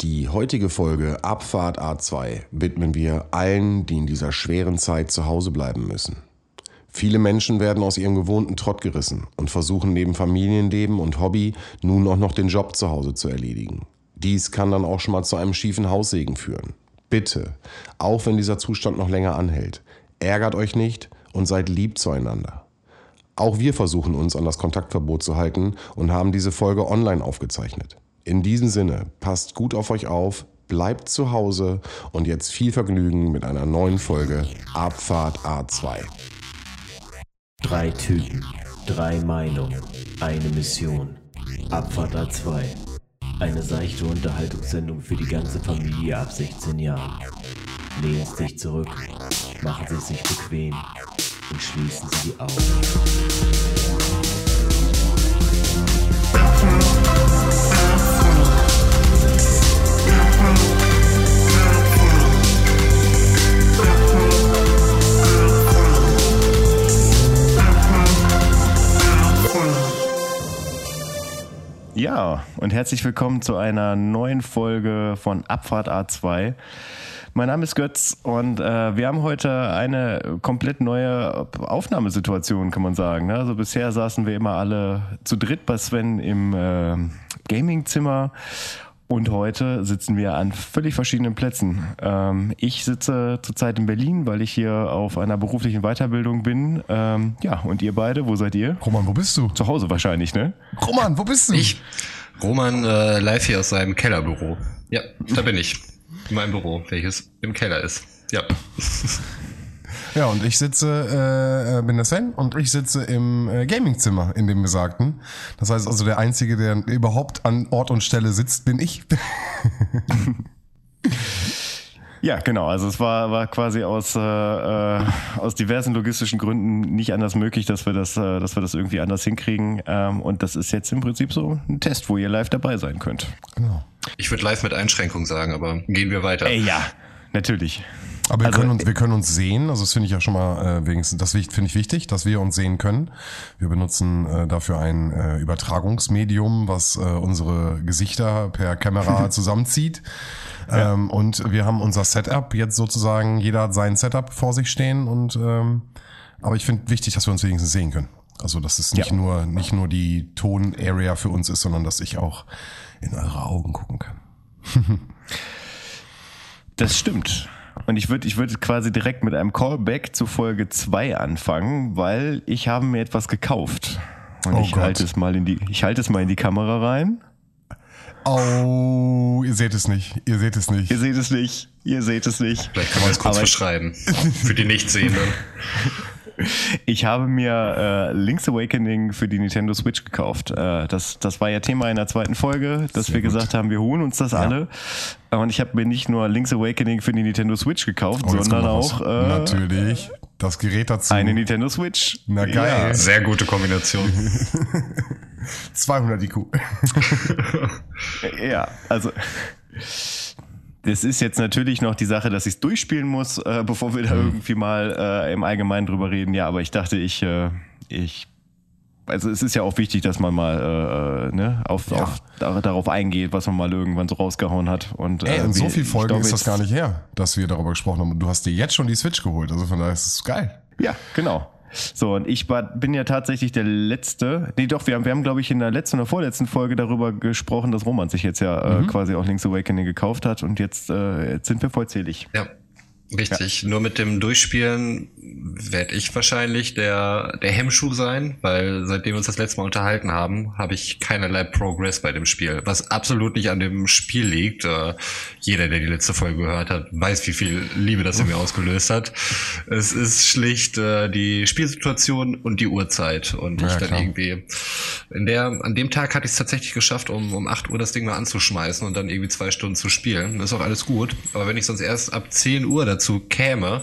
Die heutige Folge Abfahrt A2 widmen wir allen, die in dieser schweren Zeit zu Hause bleiben müssen. Viele Menschen werden aus ihrem gewohnten Trott gerissen und versuchen neben Familienleben und Hobby nun auch noch den Job zu Hause zu erledigen. Dies kann dann auch schon mal zu einem schiefen Haussegen führen. Bitte, auch wenn dieser Zustand noch länger anhält, ärgert euch nicht und seid lieb zueinander. Auch wir versuchen uns an das Kontaktverbot zu halten und haben diese Folge online aufgezeichnet. In diesem Sinne, passt gut auf euch auf, bleibt zu Hause und jetzt viel Vergnügen mit einer neuen Folge Abfahrt A2. Drei Typen, drei Meinungen, eine Mission. Abfahrt A2. Eine seichte Unterhaltungssendung für die ganze Familie ab 16 Jahren. Lehnen Sie sich zurück, machen Sie es sich bequem und schließen Sie die Augen. Ja, und herzlich willkommen zu einer neuen Folge von Abfahrt A2. Mein Name ist Götz und äh, wir haben heute eine komplett neue Aufnahmesituation, kann man sagen. Ne? Also bisher saßen wir immer alle zu dritt bei Sven im äh, Gamingzimmer und heute sitzen wir an völlig verschiedenen Plätzen. Ähm, ich sitze zurzeit in Berlin, weil ich hier auf einer beruflichen Weiterbildung bin. Ähm, ja, und ihr beide, wo seid ihr? Roman, wo bist du? Zu Hause wahrscheinlich, ne? Roman, wo bist du? Ich, Roman, äh, live hier aus seinem Kellerbüro. Ja, da bin ich. In meinem Büro, welches im Keller ist. Ja. Ja, und ich sitze, äh, bin der Sven und ich sitze im äh, Gamingzimmer in dem besagten. Das heißt also, der Einzige, der überhaupt an Ort und Stelle sitzt, bin ich. Ja, genau. Also es war, war quasi aus, äh, äh, aus diversen logistischen Gründen nicht anders möglich, dass wir das, äh, dass wir das irgendwie anders hinkriegen. Ähm, und das ist jetzt im Prinzip so ein Test, wo ihr live dabei sein könnt. genau. Ich würde live mit Einschränkung sagen, aber gehen wir weiter. Ey, ja, natürlich. Aber wir, Also, können uns, wir können uns sehen, also das finde ich ja schon mal äh, wenigstens, das finde ich wichtig, dass wir uns sehen können. Wir benutzen äh, dafür ein äh, Übertragungsmedium, was äh, unsere Gesichter per Kamera zusammenzieht. Ähm, und wir haben unser Setup jetzt sozusagen, jeder hat sein Setup vor sich stehen und ähm, aber ich finde wichtig, dass wir uns wenigstens sehen können. Also dass es nicht Ja. nur nicht nur die Ton-Area für uns ist, sondern dass ich auch in eure Augen gucken kann. Das stimmt. Und ich würde ich würd quasi direkt mit einem Callback zu Folge 2 anfangen, weil ich habe mir etwas gekauft. Und Oh ich Gott. halte es mal in die, ich halte es mal in die Kamera rein. Oh, ihr seht es nicht. Ihr seht es nicht. Ihr seht es nicht. Ihr seht es nicht. Vielleicht kann man es kurz Aber- beschreiben. Für die Nichtsehenden. Ich habe mir äh, Link's Awakening für die Nintendo Switch gekauft. Äh, das, das war ja Thema in der zweiten Folge, dass Sehr wir gut. gesagt haben, wir holen uns das alle. Und ich habe mir nicht nur Link's Awakening für die Nintendo Switch gekauft, Oh, sondern auch äh, Natürlich. Das Gerät dazu. eine Nintendo Switch. Na geil. Sehr gute Kombination. 200 IQ. Ja, ja also. Das ist jetzt natürlich noch die Sache, dass ich es durchspielen muss, äh, bevor wir da Mhm. irgendwie mal äh, im Allgemeinen drüber reden. Ja, aber ich dachte, ich, äh, ich, also es ist ja auch wichtig, dass man mal äh, ne, auf, Ja. auf, da- darauf eingeht, was man mal irgendwann so rausgehauen hat. Und, Ey, äh, in so viel Folgen glaube ist das gar nicht her, dass wir darüber gesprochen haben. Und du hast dir jetzt schon die Switch geholt. Also von daher ist es geil. Ja, genau. So, und ich war, bin ja tatsächlich der Letzte. Nee, doch, wir haben, wir haben, glaube ich, in der letzten oder vorletzten Folge darüber gesprochen, dass Roman sich jetzt ja Mhm. äh, quasi auch Link's Awakening gekauft hat und jetzt, äh, jetzt sind wir vollzählig. Ja, richtig. Nur mit dem Durchspielen werde ich wahrscheinlich der, der Hemmschuh sein, weil seitdem wir uns das letzte Mal unterhalten haben, habe ich keinerlei Progress bei dem Spiel. Was absolut nicht an dem Spiel liegt. Äh, jeder, der die letzte Folge gehört hat, weiß, wie viel Liebe das in mir ausgelöst hat. Es ist schlicht äh, die Spielsituation und die Uhrzeit. Und ich Ja, dann klar. irgendwie in der, an dem Tag hatte ich es tatsächlich geschafft, um, um 8 Uhr das Ding mal anzuschmeißen und dann irgendwie zwei Stunden zu spielen. Das ist auch alles gut. Aber wenn ich sonst erst ab 10 Uhr dazu käme,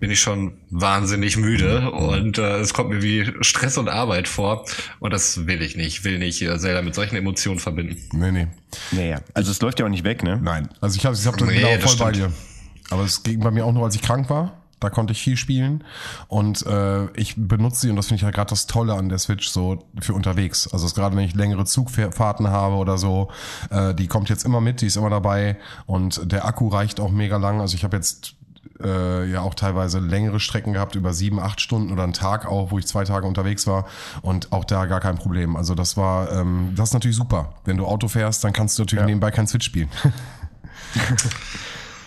bin ich schon wahnsinnig müde und äh, es kommt mir wie Stress und Arbeit vor und das will ich nicht. Ich will nicht äh, Zelda mit solchen Emotionen verbinden. Nee, nee. Naja, also es läuft ja auch nicht weg, ne? Nein. Also ich habe ich hab Nee, genau das voll bei stimmt. dir. Aber es ging bei mir auch nur, als ich krank war. Da konnte ich viel spielen. Und äh, ich benutze sie, und das finde ich halt gerade das Tolle an der Switch, so für unterwegs. Also gerade wenn ich längere Zugfahrten habe oder so, äh, die kommt jetzt immer mit, die ist immer dabei. Und der Akku reicht auch mega lang. Also ich habe jetzt äh, ja auch teilweise längere Strecken gehabt, über sieben, acht Stunden oder einen Tag auch, wo ich zwei Tage unterwegs war und auch da gar kein Problem. Also das war, ähm, das ist natürlich super. Wenn du Auto fährst, dann kannst du natürlich Ja. nebenbei kein Switch spielen.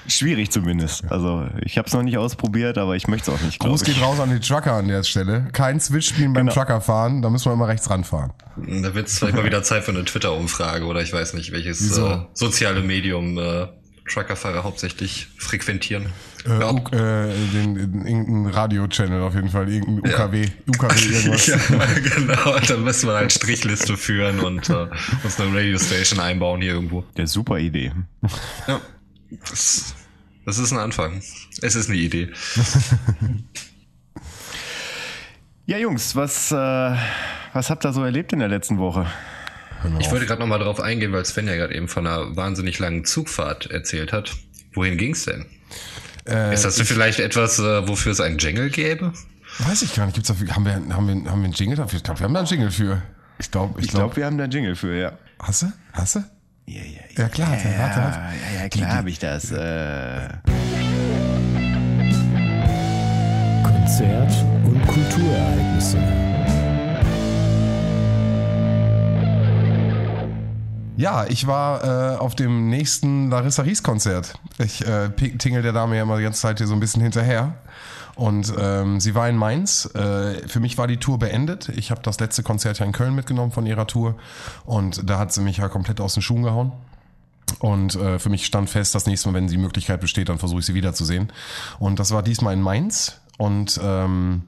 Schwierig zumindest. Also ich habe es noch nicht ausprobiert, aber ich möchte es auch nicht, Gruß ich. geht raus an die Trucker an der Stelle. Kein Switch spielen beim Genau. Truckerfahren, da müssen wir immer rechts ranfahren. Da wird es vielleicht mal wieder Zeit für eine Twitter-Umfrage oder ich weiß nicht, welches äh, soziale Medium äh, Truckerfahrer hauptsächlich frequentieren. Äh, Ja. U äh, den, den, irgendein Radio-Channel auf jeden Fall, irgendein UKW, UKW irgendwas. Ja, genau. Dann müssen wir halt Strichliste führen und äh, uns eine Radio-Station einbauen hier irgendwo. Der super Idee. Ja. Das, das ist ein Anfang. Es ist eine Idee. Ja, Jungs, was, äh, was habt ihr so erlebt in der letzten Woche? Ich wollte gerade nochmal drauf eingehen, weil Sven ja gerade eben von einer wahnsinnig langen Zugfahrt erzählt hat. Wohin ging's denn? Äh, ist das vielleicht etwas, äh, wofür es einen Jingle gäbe? Weiß ich gar nicht. Gibt's dafür, haben, wir, haben, wir, haben wir einen Jingle dafür? Ich glaube, wir haben da einen Jingle für. Ich glaube, ich Ich glaube, glaube. wir haben da einen Jingle für, ja. Hast du? Hast du? Ja, ja, Ja, klar. warte, warte, warte. ja, ja klar habe ich das. Äh, Konzert und Kulturereignisse. Ja, ich war äh, auf dem nächsten Larissa Ries Konzert. Ich äh, tingel der Dame ja immer die ganze Zeit hier so ein bisschen hinterher. Und ähm, sie war in Mainz. Äh, für mich war die Tour beendet. Ich habe das letzte Konzert ja in Köln mitgenommen von ihrer Tour. Und da hat sie mich ja komplett aus den Schuhen gehauen. Und äh, für mich stand fest, das nächste Mal, wenn die Möglichkeit besteht, dann versuche ich sie wiederzusehen. Und das war diesmal in Mainz. Und ähm,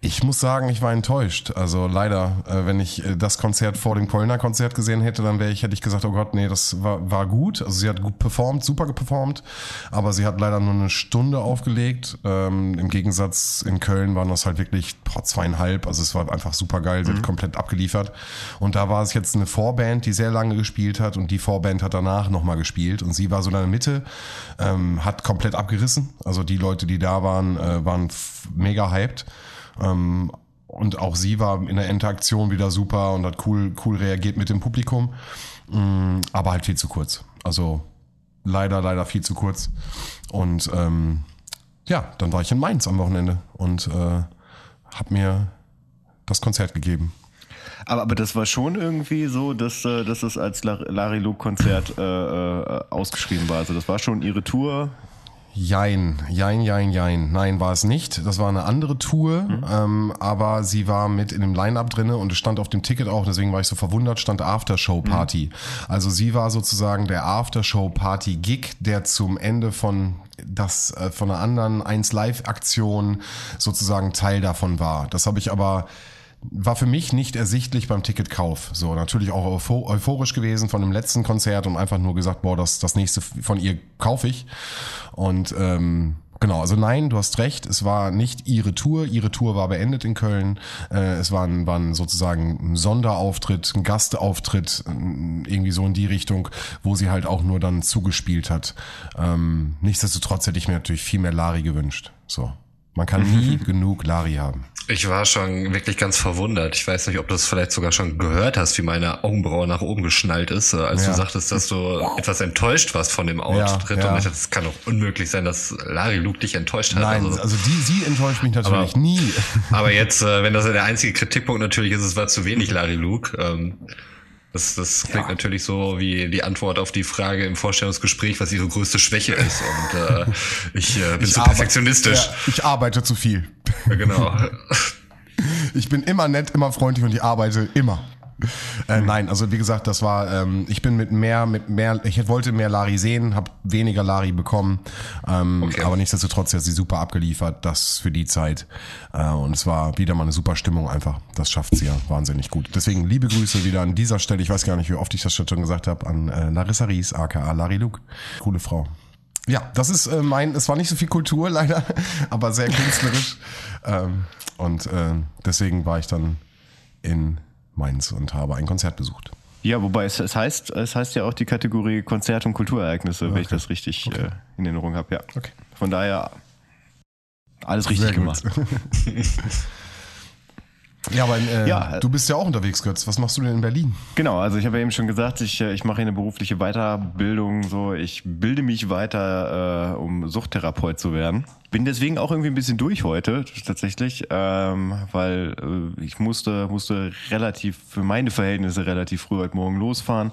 ich muss sagen, ich war enttäuscht. Also leider, äh, wenn ich äh, das Konzert vor dem Kölner Konzert gesehen hätte, dann wäre ich, hätte ich gesagt, oh Gott, nee, das war, war gut. Also sie hat gut performt, super geperformt, aber sie hat leider nur eine Stunde aufgelegt. Ähm, Im Gegensatz in Köln waren das halt wirklich boah, zweieinhalb. Also es war einfach super geil, sie hat komplett abgeliefert. Und da war es jetzt eine Vorband, die sehr lange gespielt hat und die Vorband hat danach nochmal gespielt und sie war so in der Mitte, ähm, hat komplett abgerissen. Also die Leute, die da waren, äh, waren mega hyped. Ähm, und auch sie war in der Interaktion wieder super und hat cool, cool reagiert mit dem Publikum. Mm, aber halt viel zu kurz. Also leider, leider viel zu kurz. Und ähm, ja, dann war ich in Mainz am Wochenende und äh, habe mir das Konzert gegeben. aber, aber das war schon irgendwie so, dass, äh, dass es als Lar- Larry Luke Konzert äh, äh, ausgeschrieben war. Also das war schon ihre Tour. Jein, jein, jein, jein. Nein, war es nicht. Das war eine andere Tour, ähm, aber sie war mit in dem Line-Up drinne und es stand auf dem Ticket auch, deswegen war ich so verwundert, stand Aftershow-Party. Also sie war sozusagen der Aftershow-Party-Gig, der zum Ende von das äh, von einer anderen 1 Live-Aktion sozusagen Teil davon war. Das habe ich aber war für mich nicht ersichtlich beim Ticketkauf. So, natürlich auch eupho- euphorisch gewesen von dem letzten Konzert und einfach nur gesagt, boah, das, das nächste von ihr kaufe ich. Und ähm, genau, also nein, du hast recht, es war nicht ihre Tour. Ihre Tour war beendet in Köln. Äh, es war, ein, war ein sozusagen ein Sonderauftritt, ein Gastauftritt, ähm, irgendwie so in die Richtung, wo sie halt auch nur dann zugespielt hat. Ähm, nichtsdestotrotz hätte ich mir natürlich viel mehr Lari gewünscht. So. Man kann nie genug Lari haben. Ich war schon wirklich ganz verwundert. Ich weiß nicht, ob du es vielleicht sogar schon gehört hast, wie meine Augenbraue nach oben geschnallt ist, äh, als Ja. du sagtest, dass du etwas enttäuscht warst von dem Auftritt. ja. Und ich dachte, es kann doch unmöglich sein, dass Larry Luke dich enttäuscht hat. Nein, Also, also die, sie enttäuscht mich natürlich Aber- nie. aber jetzt, äh, wenn das der einzige Kritikpunkt natürlich ist, es war zu wenig Larry Luke. Ähm, das, das klingt natürlich so wie die Antwort auf die Frage im Vorstellungsgespräch, was ihre größte Schwäche ist. Und äh, ich äh, bin zu arbe- perfektionistisch. Ja, ich arbeite zu viel. Ja, genau. Ich bin immer nett, immer freundlich und ich arbeite immer. Äh, nein, also wie gesagt, das war, ähm, ich bin mit mehr, mit mehr, ich wollte mehr Lari sehen, habe weniger Lari bekommen, ähm, Okay. aber nichtsdestotrotz hat sie super abgeliefert, das für die Zeit äh, und es war wieder mal eine super Stimmung einfach, das schafft sie ja wahnsinnig gut. Deswegen liebe Grüße wieder an dieser Stelle, ich weiß gar nicht, wie oft ich das schon gesagt habe, an äh, Larissa Ries, aka Lari Luke, coole Frau. Ja, das ist äh, mein, es war nicht so viel Kultur leider, aber sehr künstlerisch. ähm, und äh, deswegen war ich dann in Mainz und habe ein Konzert besucht. Ja, wobei es, es heißt, es heißt ja auch die Kategorie Konzert- und Kulturereignisse, wenn ich das richtig äh, in Erinnerung habe. Ja. Okay. Von daher Alles richtig gemacht. Ja, aber äh, Ja. du bist ja auch unterwegs, Götz. Was machst du denn in Berlin? Genau, also ich habe ja eben schon gesagt, ich, äh, ich mache hier eine berufliche Weiterbildung. So, ich bilde mich weiter, äh, um Suchttherapeut zu werden. Bin deswegen auch irgendwie ein bisschen durch heute tatsächlich, ähm, weil äh, ich musste musste relativ für meine Verhältnisse relativ früh heute Morgen losfahren.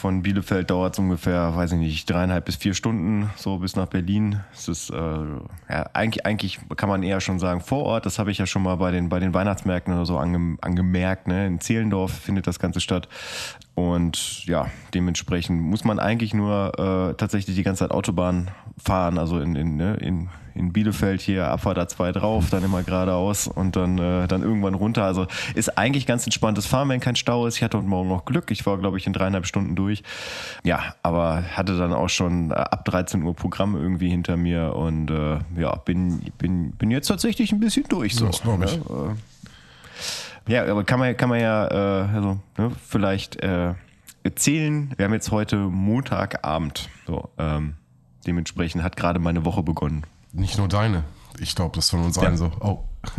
Von Bielefeld dauert es ungefähr, weiß ich nicht, dreieinhalb bis vier Stunden so bis nach Berlin. Es ist äh, ja, eigentlich eigentlich kann man eher schon sagen vor Ort. Das habe ich ja schon mal bei den bei den Weihnachtsmärkten oder so ange, angemerkt. Ne? In Zehlendorf findet das Ganze statt. Und ja, dementsprechend muss man eigentlich nur äh, tatsächlich die ganze Zeit Autobahn fahren, also in, in, ne, in, in Bielefeld hier Abfahrt A2 drauf, dann immer geradeaus und dann, äh, dann irgendwann runter. Also ist eigentlich ganz entspanntes Fahren, wenn kein Stau ist. Ich hatte heute Morgen noch Glück. Ich war, glaube ich, in dreieinhalb Stunden durch. Ja, aber hatte dann auch schon äh, ab 13 Uhr Programm irgendwie hinter mir und äh, ja, bin, bin, bin jetzt tatsächlich ein bisschen durch. So, Das glaub ich. ne? Ja, aber kann man, kann man ja äh, also, ne, vielleicht äh, erzählen. Wir haben jetzt heute Montagabend. So, ähm, dementsprechend hat gerade meine Woche begonnen. Nicht nur deine. Ich glaube, das ist von uns allen so. Oh.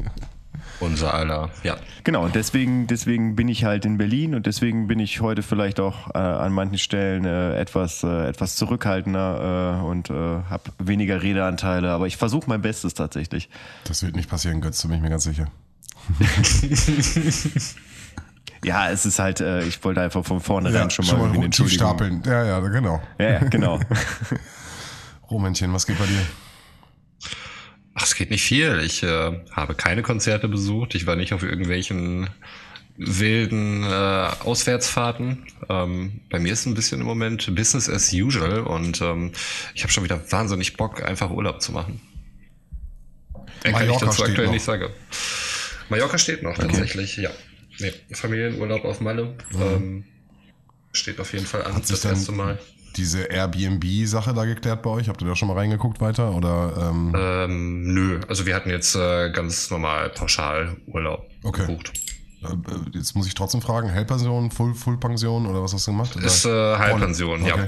Unser aller, ja. Genau, und deswegen, deswegen bin ich halt in Berlin und deswegen bin ich heute vielleicht auch äh, an manchen Stellen äh, etwas, äh, etwas zurückhaltender äh, und äh, habe weniger Redeanteile, aber ich versuche mein Bestes tatsächlich. Das wird nicht passieren, Götz, da bin ich mir ganz sicher. Ja, es ist halt, äh, ich wollte einfach von vornherein Ja, schon mal, eine tief Entschuldigung. stapeln. Ja, ja, genau. Ja, ja, genau. Romännchen, was geht bei dir? Ach, es geht nicht viel. Ich äh, habe keine Konzerte besucht. Ich war nicht auf irgendwelchen wilden äh, Auswärtsfahrten. Ähm, bei mir ist ein bisschen im Moment Business as usual und ähm, ich habe schon wieder wahnsinnig Bock, einfach Urlaub zu machen. Mehr kann ich dazu aktuell noch. nicht sagen. Mallorca steht noch tatsächlich, ja. Nee, Familienurlaub auf Malle. Ähm, steht auf jeden Fall an, Hat das erste Mal. diese Airbnb-Sache da geklärt bei euch? Habt ihr da schon mal reingeguckt weiter? Oder ähm, Ähm, nö, also wir hatten jetzt äh, ganz normal pauschal Urlaub Okay. gebucht. äh, jetzt muss ich trotzdem fragen, Hellpension, Full, Full-Pension oder was hast du gemacht? Ist äh, Halbpension, ja.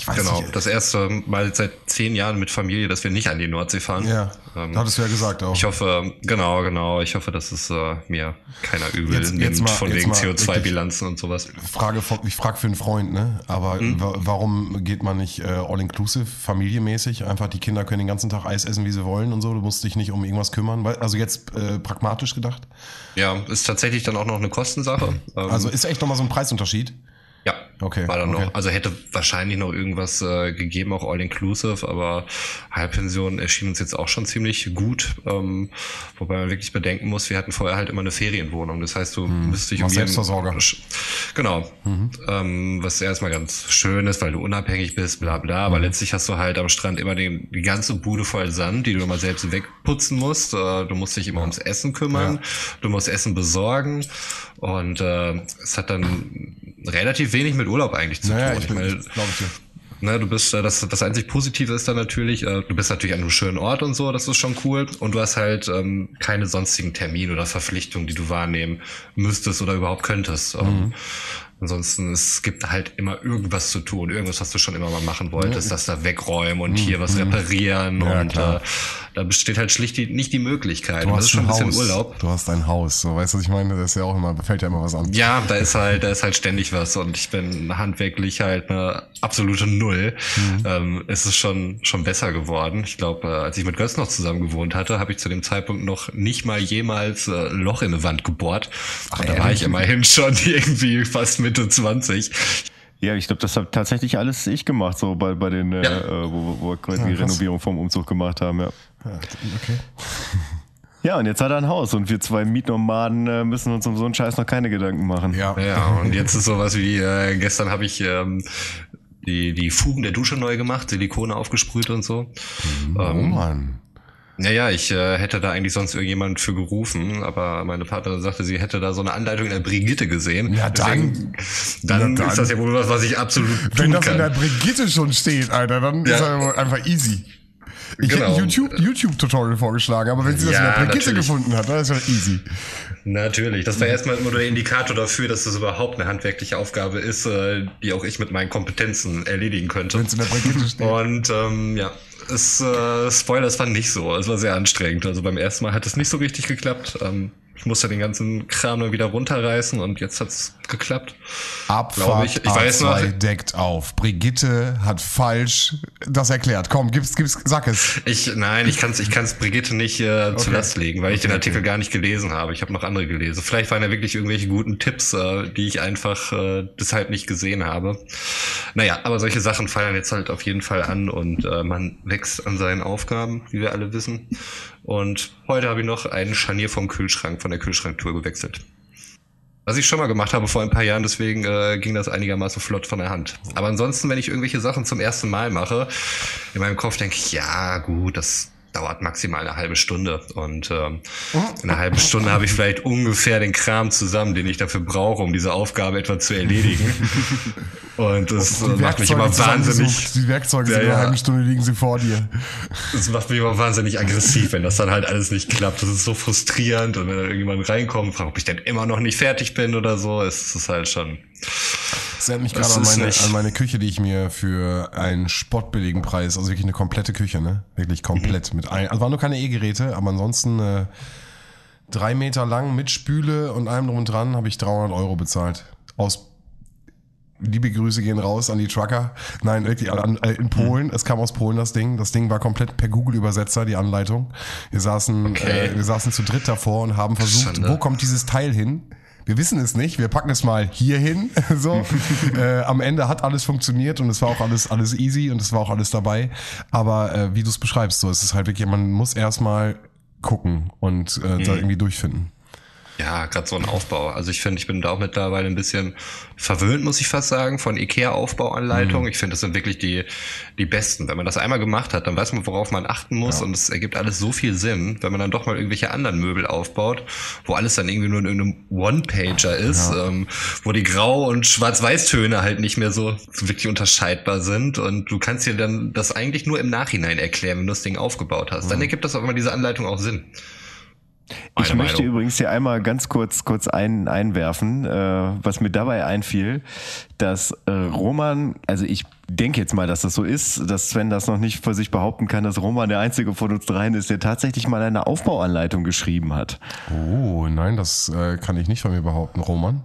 Ich weiß Genau, nicht. das erste Mal seit zehn Jahren mit Familie, dass wir nicht an die Nordsee fahren. Ja, Ähm, hattest du ja gesagt auch. Ich hoffe, genau, genau, ich hoffe, dass es äh, mir keiner übel Jetzt- nimmt jetzt mal- von wegen mal CO2-Bilanzen und sowas. Frage ich frage für einen Freund, ne? Aber Hm? wa warum geht man nicht äh, all-inclusive, familiemäßig? Einfach die Kinder können den ganzen Tag Eis essen, wie sie wollen und so. Du musst dich nicht um irgendwas kümmern. Also jetzt äh, pragmatisch gedacht. Ja, ist tatsächlich dann auch noch eine Kostensache. Ähm, Also ist echt nochmal so ein Preisunterschied. Ja, Okay, war dann okay. noch. Also hätte wahrscheinlich noch irgendwas äh, gegeben, auch all-inclusive, aber Halbpension erschien uns jetzt auch schon ziemlich gut. Ähm, wobei man wirklich bedenken muss, wir hatten vorher halt immer eine Ferienwohnung. Das heißt, du müsstest dich um Selbstversorger. Genau. Ähm, was erstmal ganz schön ist, weil du unabhängig bist, bla bla. Aber letztlich hast du halt am Strand immer den, die ganze Bude voll Sand, die du immer selbst wegputzen musst. Äh, du musst dich immer ums Essen kümmern. Du musst Essen besorgen. Und äh, es hat dann relativ wenig mit Urlaub eigentlich zu Naja, tun. ich bin, meine, glaube ich. Ne, du bist, äh, das, das einzig Positive ist dann natürlich, äh, du bist natürlich an einem schönen Ort und so, das ist schon cool. Und du hast halt ähm, keine sonstigen Termine oder Verpflichtungen, die du wahrnehmen müsstest oder überhaupt könntest. Ähm, ansonsten, es gibt halt immer irgendwas zu tun, irgendwas, was du schon immer mal machen wolltest, das da wegräumen und hier was reparieren Ja, und klar. äh, da besteht halt schlicht die, nicht die Möglichkeit. Du Und das hast ist schon ein ein bisschen Haus. Urlaub. Du hast ein Haus. So, weißt du, was ich meine? Das ist ja auch immer, da fällt ja immer was an. Ja, da ist halt, da ist halt ständig was und ich bin handwerklich halt eine absolute Null. Ähm, es ist schon schon besser geworden. Ich glaube, äh, als ich mit Götz noch zusammen gewohnt hatte, habe ich zu dem Zeitpunkt noch nicht mal jemals äh, Loch in eine Wand gebohrt. und da war ich immerhin schon irgendwie fast Mitte 20. Ja, ich glaube, das habe tatsächlich alles ich gemacht, so bei, bei den, äh, Ja. äh, wo, wo wir quasi Ja, die. Renovierung vom Umzug gemacht haben, ja. Ja, okay. Ja, und jetzt hat er ein Haus und wir zwei Mietnomaden äh, müssen uns um so einen Scheiß noch keine Gedanken machen. Ja. Ja, und jetzt ist sowas wie, äh, gestern habe ich ähm, die, die Fugen der Dusche neu gemacht, Silikone aufgesprüht und so. Oh Ähm, Mann. Naja, ich äh, hätte da eigentlich sonst irgendjemand für gerufen, aber meine Partnerin sagte, sie hätte da so eine Anleitung in der Brigitte gesehen. Ja, dann. Deswegen, dann, Ja, dann. ist das ja wohl was, was ich absolut Wenn tun das kann. in der Brigitte schon steht, Alter, dann ist Ja. er einfach easy. Ich Genau. hätte ein YouTube, YouTube-Tutorial vorgeschlagen, aber wenn sie das Ja, in der Brigitte natürlich. gefunden hat, dann ist das easy. Natürlich, das war erstmal immer nur der Indikator dafür, dass das überhaupt eine handwerkliche Aufgabe ist, äh, die auch ich mit meinen Kompetenzen erledigen könnte. Wenn es in der Brigitte steht. Und ähm, ja, es, äh, Spoiler, es war nicht so. Es war sehr anstrengend. Also beim ersten Mal hat es nicht so richtig geklappt. Ähm, ich musste den ganzen Kram dann wieder runterreißen und jetzt hat's geklappt. Abfahrt ich. Ich weiß A2 noch- deckt auf. Brigitte hat falsch das erklärt. Komm, gib's, gib's, sag es. Ich, nein, ich kann es ich kann's Brigitte nicht äh, zu Last legen, weil ich den Artikel gar nicht gelesen habe. Ich habe noch andere gelesen. Vielleicht waren da wirklich irgendwelche guten Tipps, äh, die ich einfach äh, deshalb nicht gesehen habe. Naja, aber solche Sachen fallen jetzt halt auf jeden Fall an und äh, man wächst an seinen Aufgaben, wie wir alle wissen. Und heute habe ich noch ein Scharnier vom Kühlschrank, von der Kühlschranktour gewechselt. Was ich schon mal gemacht habe vor ein paar Jahren, deswegen äh, ging das einigermaßen flott von der Hand. Aber ansonsten, wenn ich irgendwelche Sachen zum ersten Mal mache, in meinem Kopf denke ich, ja gut, das dauert maximal eine halbe Stunde. Und ähm, in einer halben Stunde habe ich vielleicht ungefähr den Kram zusammen, den ich dafür brauche, um diese Aufgabe etwa zu erledigen. Und das äh, macht mich immer wahnsinnig. Die Werkzeuge Ja, in einer ja. halben Stunde liegen sie vor dir. Das macht mich immer wahnsinnig aggressiv, wenn das dann halt alles nicht klappt. Das ist so frustrierend und wenn dann irgendjemand reinkommt, fragt, ob ich denn immer noch nicht fertig bin oder so, ist es halt schon. Das erinnert mich gerade an meine, an meine Küche, die ich mir für einen spottbilligen Preis, also wirklich eine komplette Küche, ne? Wirklich komplett. Mit ein, also waren nur keine E-Geräte, aber ansonsten äh, drei Meter lang mit Spüle und allem drum und dran habe ich 300 Euro bezahlt. Aus Liebe Grüße gehen raus an die Trucker. Nein, wirklich an, äh, in Polen. Es kam aus Polen das Ding. Das Ding war komplett per Google-Übersetzer, die Anleitung. Wir saßen, Okay. äh, wir saßen zu dritt davor und haben versucht, Schande. wo kommt dieses Teil hin? Wir wissen es nicht. Wir packen es mal hier hin. so. äh, am Ende hat alles funktioniert und es war auch alles, alles easy und es war auch alles dabei. Aber äh, wie du es beschreibst, so es ist halt wirklich, man muss erstmal gucken und äh, da irgendwie durchfinden. Ja, gerade so ein Aufbau. Also ich finde, ich bin da auch mittlerweile ein bisschen verwöhnt, muss ich fast sagen, von IKEA-Aufbauanleitungen. Ich finde, das sind wirklich die, die besten. Wenn man das einmal gemacht hat, dann weiß man, worauf man achten muss und es ergibt alles so viel Sinn, wenn man dann doch mal irgendwelche anderen Möbel aufbaut, wo alles dann irgendwie nur in irgendeinem One-Pager ist, ähm, wo die Grau- und Schwarz-Weiß-Töne halt nicht mehr so, so wirklich unterscheidbar sind und du kannst dir dann das eigentlich nur im Nachhinein erklären, wenn du das Ding aufgebaut hast. Dann ergibt das auch immer diese Anleitung auch Sinn. Ich Meine möchte Meinung. übrigens hier einmal ganz kurz, kurz ein, einwerfen, äh, was mir dabei einfiel, dass äh, Roman, also ich denke jetzt mal, dass das so ist, dass Sven das noch nicht für sich behaupten kann, dass Roman der einzige von uns dreien ist, der tatsächlich mal eine Aufbauanleitung geschrieben hat. Oh, nein, das äh, kann ich nicht von mir behaupten, Roman.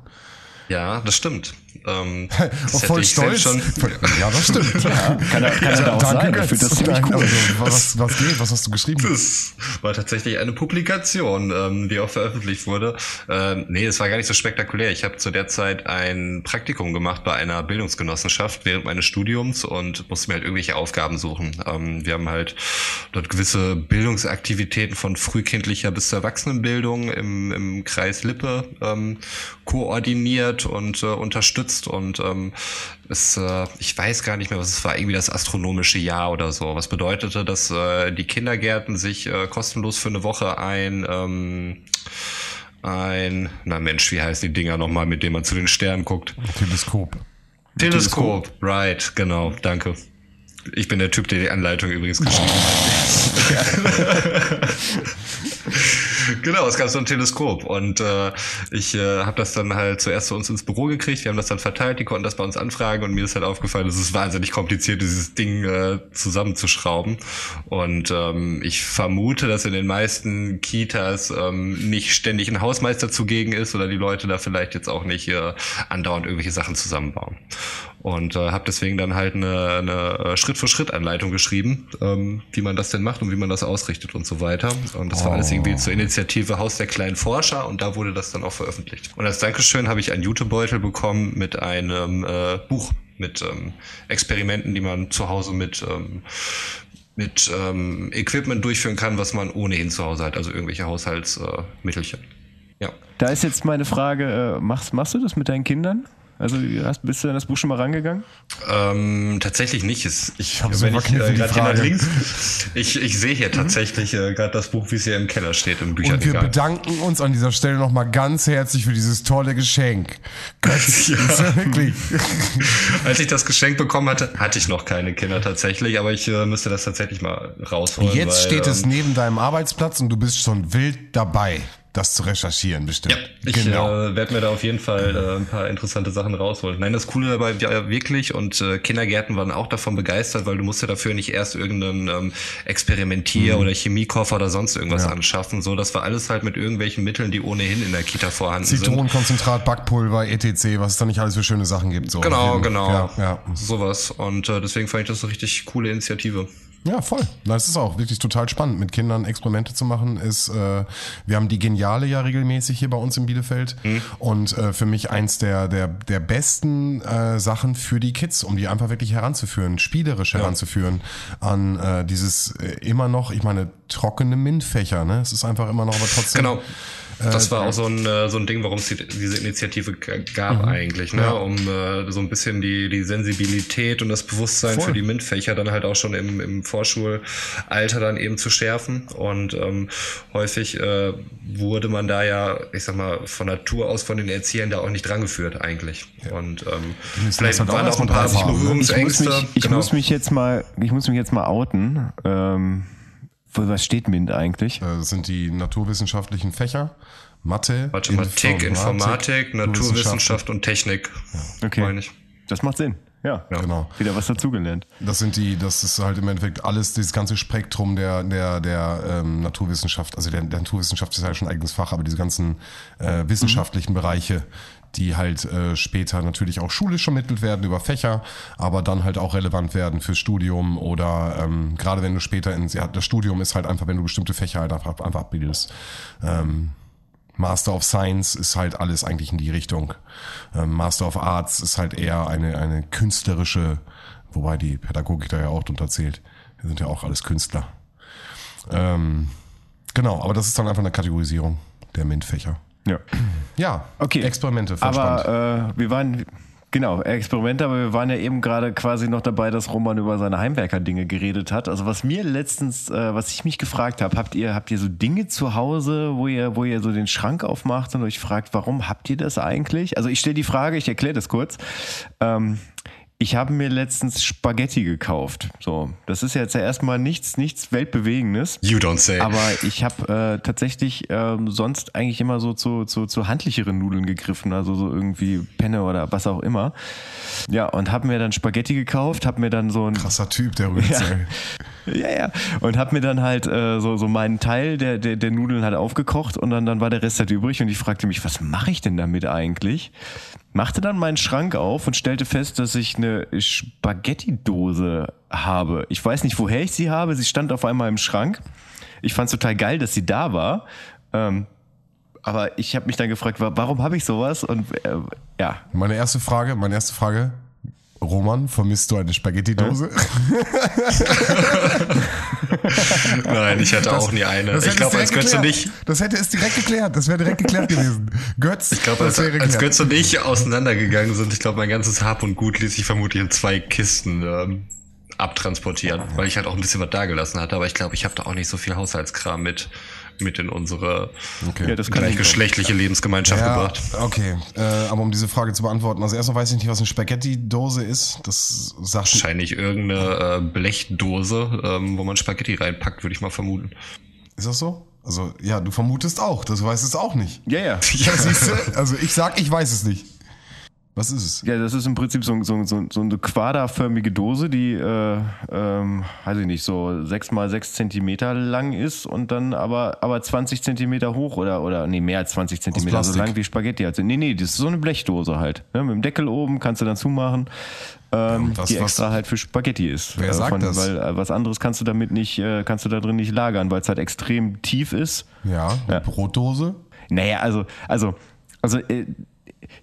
Ja, das stimmt. Ähm, voll stolz. Schon, ja, das stimmt. Ja, kann er, kann er da auch sein. Ich finde das ziemlich cool. also, was, was geht? Was hast du geschrieben? Das war tatsächlich eine Publikation, ähm, die auch veröffentlicht wurde. Ähm, nee, es war gar nicht so spektakulär. Ich habe zu der Zeit ein Praktikum gemacht bei einer Bildungsgenossenschaft während meines Studiums und musste mir halt irgendwelche Aufgaben suchen. Ähm, wir haben halt dort gewisse Bildungsaktivitäten von frühkindlicher bis zur Erwachsenenbildung im, im Kreis Lippe ähm, koordiniert und äh, unterstützt und ähm, es, äh, ich weiß gar nicht mehr, was es war, irgendwie das astronomische Jahr oder so. Was bedeutete, dass äh, die Kindergärten sich äh, kostenlos für eine Woche ein ähm, ein, na Mensch, wie heißen die Dinger nochmal, mit denen man zu den Sternen guckt? Teleskop. Teleskop, right, genau, danke. Ich bin der Typ, der die Anleitung übrigens geschrieben hat. genau, es gab so ein Teleskop und äh, ich äh, habe das dann halt zuerst zu uns ins Büro gekriegt. Wir haben das dann verteilt, die konnten das bei uns anfragen und mir ist halt aufgefallen, es ist wahnsinnig kompliziert, dieses Ding äh, zusammenzuschrauben. Und ähm, ich vermute, dass in den meisten Kitas ähm, nicht ständig ein Hausmeister zugegen ist oder die Leute da vielleicht jetzt auch nicht äh, andauernd irgendwelche Sachen zusammenbauen. Und äh, habe deswegen dann halt eine, eine Schritt-für-Schritt-Anleitung geschrieben, ähm, wie man das denn macht und wie man das ausrichtet und so weiter. Und das war alles irgendwie zur Initiative Haus der kleinen Forscher und da wurde das dann auch veröffentlicht. Und als Dankeschön habe ich einen Jutebeutel bekommen mit einem äh, Buch mit ähm, Experimenten, die man zu Hause mit ähm, mit ähm, Equipment durchführen kann, was man ohnehin zu Hause hat, also irgendwelche Haushaltsmittelchen. Äh, ja. Da ist jetzt meine Frage, äh, machst, machst du das mit deinen Kindern? Also hast, bist du an das Buch schon mal rangegangen? Ähm, tatsächlich nicht. Es, ich hab so ich äh, gerade links, ich, ich sehe hier tatsächlich äh, gerade das Buch, wie es hier im Keller steht, im Und wir Bücherregal. bedanken uns an dieser Stelle nochmal ganz herzlich für dieses tolle Geschenk. Götz, Ja. wirklich. Als ich das Geschenk bekommen hatte, hatte ich noch keine Kinder tatsächlich, aber ich äh, müsste das tatsächlich mal rausholen. Jetzt weil, steht es ähm, neben deinem Arbeitsplatz und du bist schon wild dabei. Das zu recherchieren, bestimmt. Ja, ich genau. äh, werde mir da auf jeden Fall äh, ein paar interessante Sachen rausholen. Nein, das Coole dabei ja wirklich und äh, Kindergärten waren auch davon begeistert, weil du musst ja dafür nicht erst irgendeinen ähm, Experimentier- mhm. oder Chemiekoffer oder sonst irgendwas ja. anschaffen. So, das war alles halt mit irgendwelchen Mitteln, die ohnehin in der Kita vorhanden sind. Zitronenkonzentrat, Backpulver, etc., was es da nicht alles für schöne Sachen gibt. So. Genau, genau. Ja, ja. Sowas. Und äh, deswegen fand ich das eine richtig coole Initiative. Ja, voll. Das ist auch wirklich total spannend, mit Kindern Experimente zu machen. Ist, äh, wir haben die Geniale ja regelmäßig hier bei uns in Bielefeld mhm. und äh, für mich eins der der der besten äh, Sachen für die Kids, um die einfach wirklich heranzuführen, spielerisch ja. heranzuführen an äh, dieses äh, immer noch, ich meine trockene MINT-Fächer. Ne, es ist einfach immer noch, aber trotzdem. Genau das war auch so ein, äh, so ein Ding, warum es die, diese Initiative gab mhm. eigentlich, ne? Ja. um äh, so ein bisschen die, die Sensibilität und das Bewusstsein Voll. für die MINT-Fächer dann halt auch schon im, im Vorschulalter dann eben zu schärfen. Und ähm, häufig äh, wurde man da ja, ich sag mal, von Natur aus von den Erziehern da auch nicht drangeführt eigentlich. Ja. Und ähm, vielleicht halt waren auch ein paar Berührungsängste. Ich, muss mich, ich genau. muss mich jetzt mal, ich muss mich jetzt mal outen. Ähm, was steht MINT eigentlich? Das äh, sind die naturwissenschaftlichen Fächer. Mathe, Mathematik, Informatik, Informatik Naturwissenschaft und Technik. Ja. Okay. Meine ich. Das macht Sinn. Ja, ja, genau. Wieder was dazugelernt. Das sind die, das ist halt im Endeffekt alles, dieses ganze Spektrum der, der, der ähm, Naturwissenschaft. Also der, der Naturwissenschaft ist ja schon ein eigenes Fach, aber diese ganzen äh, wissenschaftlichen mhm. Bereiche, die halt äh, später natürlich auch schulisch vermittelt werden über Fächer, aber dann halt auch relevant werden fürs Studium oder ähm, gerade wenn du später in ja, das Studium ist halt einfach, wenn du bestimmte Fächer halt einfach, einfach abbildest. Ähm, Master of Science ist halt alles eigentlich in die Richtung. Ähm, Master of Arts ist halt eher eine, eine künstlerische, wobei die Pädagogik da ja auch drunter zählt. Wir sind ja auch alles Künstler. Ähm, genau, aber das ist dann einfach eine Kategorisierung der MINT-Fächer. Ja. Ja, okay. Experimente. Aber äh, wir waren, genau, Experimente, aber wir waren ja eben gerade quasi noch dabei, dass Roman über seine Heimwerker-Dinge geredet hat. Also was mir letztens, äh, was ich mich gefragt habe, habt ihr, habt ihr so Dinge zu Hause, wo ihr, wo ihr so den Schrank aufmacht und euch fragt, warum habt ihr das eigentlich? Also ich stelle die Frage, ich erkläre das kurz. Ähm, ich habe mir letztens Spaghetti gekauft. So, das ist jetzt ja erstmal nichts, nichts weltbewegendes. You don't say. Aber ich habe äh, tatsächlich ähm, sonst eigentlich immer so zu, zu, zu handlicheren Nudeln gegriffen, also so irgendwie Penne oder was auch immer. Ja, und habe mir dann Spaghetti gekauft, habe mir dann so ein krasser Typ, der rührt ja, ja, ja, und habe mir dann halt äh, so so meinen Teil der, der der Nudeln halt aufgekocht und dann dann war der Rest halt übrig und ich fragte mich, was mache ich denn damit eigentlich? machte dann meinen Schrank auf und stellte fest, dass ich eine Spaghetti-Dose habe. Ich weiß nicht, woher ich sie habe. Sie stand auf einmal im Schrank. Ich fand es total geil, dass sie da war. Ähm, aber ich habe mich dann gefragt, warum habe ich sowas? Und äh, ja. Meine erste Frage, meine erste Frage. Roman, vermisst du eine Spaghetti-Dose? Nein, ich hatte das, auch nie eine. Ich glaube, als Götz und ich. Das hätte es direkt geklärt. Das wäre direkt geklärt gewesen. Götz. Ich glaube, als, als Götz und ich auseinandergegangen sind, ich glaube, mein ganzes Hab und Gut ließ sich vermutlich in zwei Kisten ähm, abtransportieren, weil ich halt auch ein bisschen was dagelassen hatte. Aber ich glaube, ich habe da auch nicht so viel Haushaltskram mit mit in unsere okay. ja, gleichgeschlechtliche Lebensgemeinschaft ja, gebracht. Okay, äh, aber um diese Frage zu beantworten, also erstmal weiß ich nicht, was eine Spaghetti-Dose ist. Das sagt wahrscheinlich irgendeine äh, Blechdose, ähm, wo man Spaghetti reinpackt, würde ich mal vermuten. Ist das so? Also ja, du vermutest auch, das weißt es auch nicht. Ja, ja. ja siehst du? Also ich sag, ich weiß es nicht. Was ist es? Ja, das ist im Prinzip so, so, so, so eine quaderförmige Dose, die, äh, ähm, weiß ich nicht, so sechs mal sechs Zentimeter lang ist und dann aber, aber 20 Zentimeter hoch oder, oder nee, mehr als 20 Zentimeter, so lang wie Spaghetti. Also, nee, nee, das ist so eine Blechdose halt. Ne? Mit dem Deckel oben kannst du dann zumachen, ähm, das, die extra halt für Spaghetti ist. Wer äh, sagt von, das? Weil äh, was anderes kannst du damit nicht, äh, kannst du da drin nicht lagern, weil es halt extrem tief ist. Ja, eine ja. Brotdose? Naja, also, also, also, äh,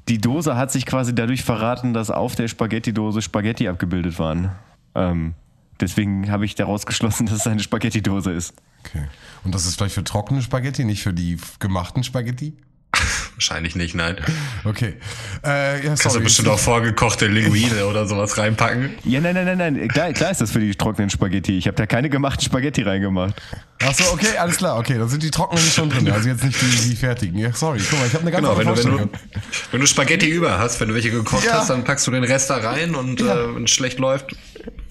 die Dose hat sich quasi dadurch verraten, dass auf der Spaghetti-Dose Spaghetti abgebildet waren. Ähm, deswegen habe ich daraus geschlossen, dass es eine Spaghetti-Dose ist. Okay. Und das ist vielleicht für trockene Spaghetti, nicht für die gemachten Spaghetti? Wahrscheinlich nicht, nein. Okay. Äh, ja, sorry. Kannst du bestimmt auch vorgekochte Linguine oder sowas reinpacken? Ja, nein, nein, nein, nein. Klar, klar ist das für die trockenen Spaghetti. Ich habe da keine gemachten Spaghetti reingemacht. Ach so, okay, alles klar. Okay, dann sind die trockenen schon drin. Also jetzt nicht die, die fertigen. Ja, sorry. Guck mal, ich habe eine ganz genau, wenn du, wenn, du, wenn du Spaghetti über hast, wenn du welche gekocht ja. hast, dann packst du den Rest da rein und ja. äh, wenn es schlecht läuft,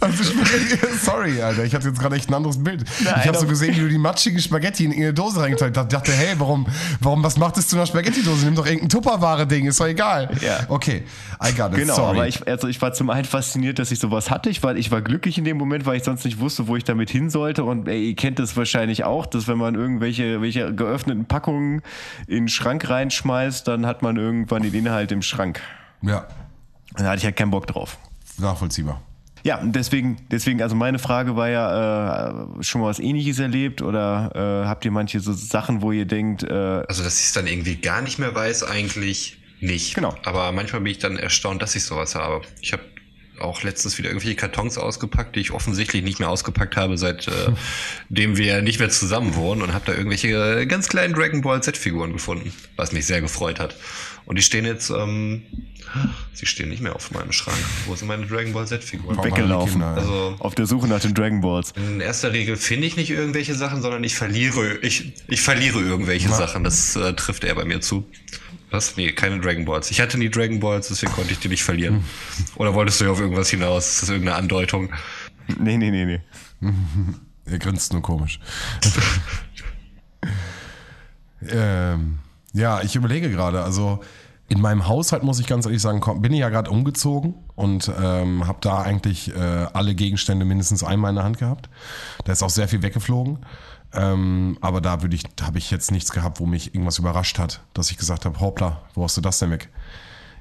Also sorry, Alter, ich hatte jetzt gerade echt ein anderes Bild. ich habe so gesehen, wie du die matschige Spaghetti in eine Dose reingeteilt hast. Ich dachte, hey, warum, warum, was macht es zu einer Spaghetti-Dose? Nimm doch irgendein Tupperware-Ding, ist doch egal. Ja. Okay, I got it, Genau, sorry. aber ich, also ich war zum einen fasziniert, dass ich sowas hatte. Ich war, ich war glücklich in dem Moment, weil ich sonst nicht wusste, wo ich damit hin sollte. Und ey, ihr kennt das wahrscheinlich auch, dass wenn man irgendwelche welche geöffneten Packungen in den Schrank reinschmeißt, dann hat man irgendwann den Inhalt im Schrank. ja, Da hatte ich halt keinen Bock drauf. nachvollziehbar. Ja, deswegen, deswegen, also meine Frage war ja, äh, schon mal was ähnliches erlebt oder äh, habt ihr manche so Sachen, wo ihr denkt, äh, Also, dass ich es dann irgendwie gar nicht mehr weiß, eigentlich nicht. Genau. Aber manchmal bin ich dann erstaunt, dass ich sowas habe. Ich habe auch letztens wieder irgendwelche Kartons ausgepackt, die ich offensichtlich nicht mehr ausgepackt habe, seitdem dem wir nicht mehr zusammen wohnen und habe da irgendwelche äh, ganz kleinen Dragon Ball Z-Figuren gefunden, was mich sehr gefreut hat. Und die stehen jetzt, ähm, sie stehen nicht mehr auf meinem Schrank. Wo sind meine Dragon Ball Z-Figuren? Weggelaufen. Also auf der Suche nach den Dragon Balls. in erster Regel finde ich nicht irgendwelche Sachen, sondern ich verliere, ich, ich verliere irgendwelche Sachen. Das äh, trifft eher bei mir zu. Was? Nee, keine Dragon Balls. Ich hatte nie Dragon Balls, deswegen konnte ich die nicht verlieren. Oder wolltest du ja auf irgendwas hinaus? Ist das irgendeine Andeutung? Nee, nee, nee, nee. Er grinst nur komisch. ähm, ja, ich überlege gerade, also in meinem Haushalt muss ich ganz ehrlich sagen, komm, bin ich ja gerade umgezogen und ähm, habe da eigentlich äh, alle Gegenstände mindestens einmal in der Hand gehabt. Da ist auch sehr viel weggeflogen. Ähm, aber da würde ich, habe ich jetzt nichts gehabt, wo mich irgendwas überrascht hat, dass ich gesagt habe, hoppla, wo hast du das denn weg?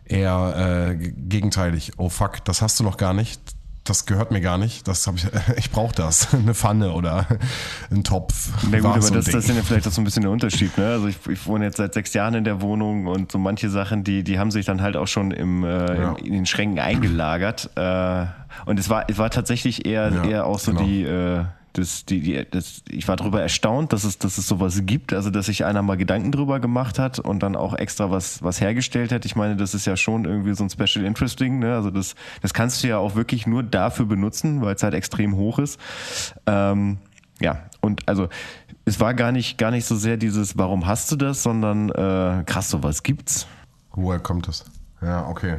Eher äh, gegenteilig, oh fuck, das hast du noch gar nicht. Das gehört mir gar nicht. Das habe ich. Ich brauche das. Eine Pfanne oder ein Topf. Na gut, aber so das, das ist ja vielleicht auch so ein bisschen der Unterschied. Ne? Also ich, ich wohne jetzt seit sechs Jahren in der Wohnung und so manche Sachen, die, die haben sich dann halt auch schon im, äh, Ja. in, in den Schränken eingelagert. Äh, und es war, es war tatsächlich eher, Ja, eher auch so genau. die, äh, das, die, die, das, ich war darüber erstaunt, dass es, dass es sowas gibt, also dass sich einer mal Gedanken drüber gemacht hat und dann auch extra was, was hergestellt hat. Ich meine, das ist ja schon irgendwie so ein Special Interest Ding, ne? Also das, das kannst du ja auch wirklich nur dafür benutzen, weil es halt extrem hoch ist. Ähm, ja, und also es war gar nicht, gar nicht so sehr dieses, warum hast du das, sondern äh, krass, sowas gibt's. Woher kommt das? Ja, okay.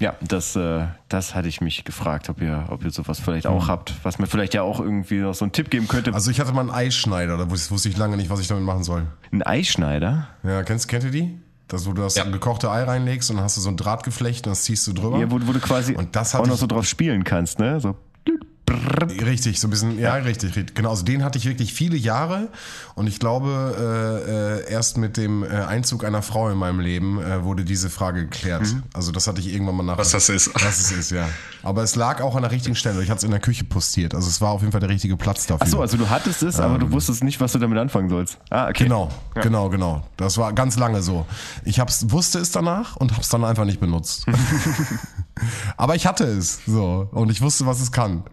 Ja, das, äh, das hatte ich mich gefragt, ob ihr, ob ihr sowas vielleicht auch habt, was mir vielleicht ja auch irgendwie noch so einen Tipp geben könnte. Also ich hatte mal einen Eisschneider, da wusste ich lange nicht, was ich damit machen soll. Ein Eischneider? Ja, kennst, kennt ihr die? Das, wo du das Ja. gekochte Ei reinlegst und dann hast du so ein Drahtgeflecht und das ziehst du drüber. Ja, wo, wo du quasi Und das auch noch ich- so drauf spielen kannst, ne? So. Richtig, so ein bisschen, ja, richtig, richtig. Genau, also den hatte ich wirklich viele Jahre und ich glaube, äh, äh, erst mit dem äh, Einzug einer Frau in meinem Leben äh, wurde diese Frage geklärt. Also das hatte ich irgendwann mal nach. Was das ist. Was es ist, ja. Aber es lag auch an der richtigen Stelle. Ich hatte es in der Küche postiert. Also es war auf jeden Fall der richtige Platz dafür. Ach so, also du hattest es, aber du wusstest nicht, was du damit anfangen sollst. Ah, okay. Genau, genau, genau. Das war ganz lange so. Ich hab's, wusste es danach und hab's dann einfach nicht benutzt. Aber ich hatte es so und ich wusste, was es kann.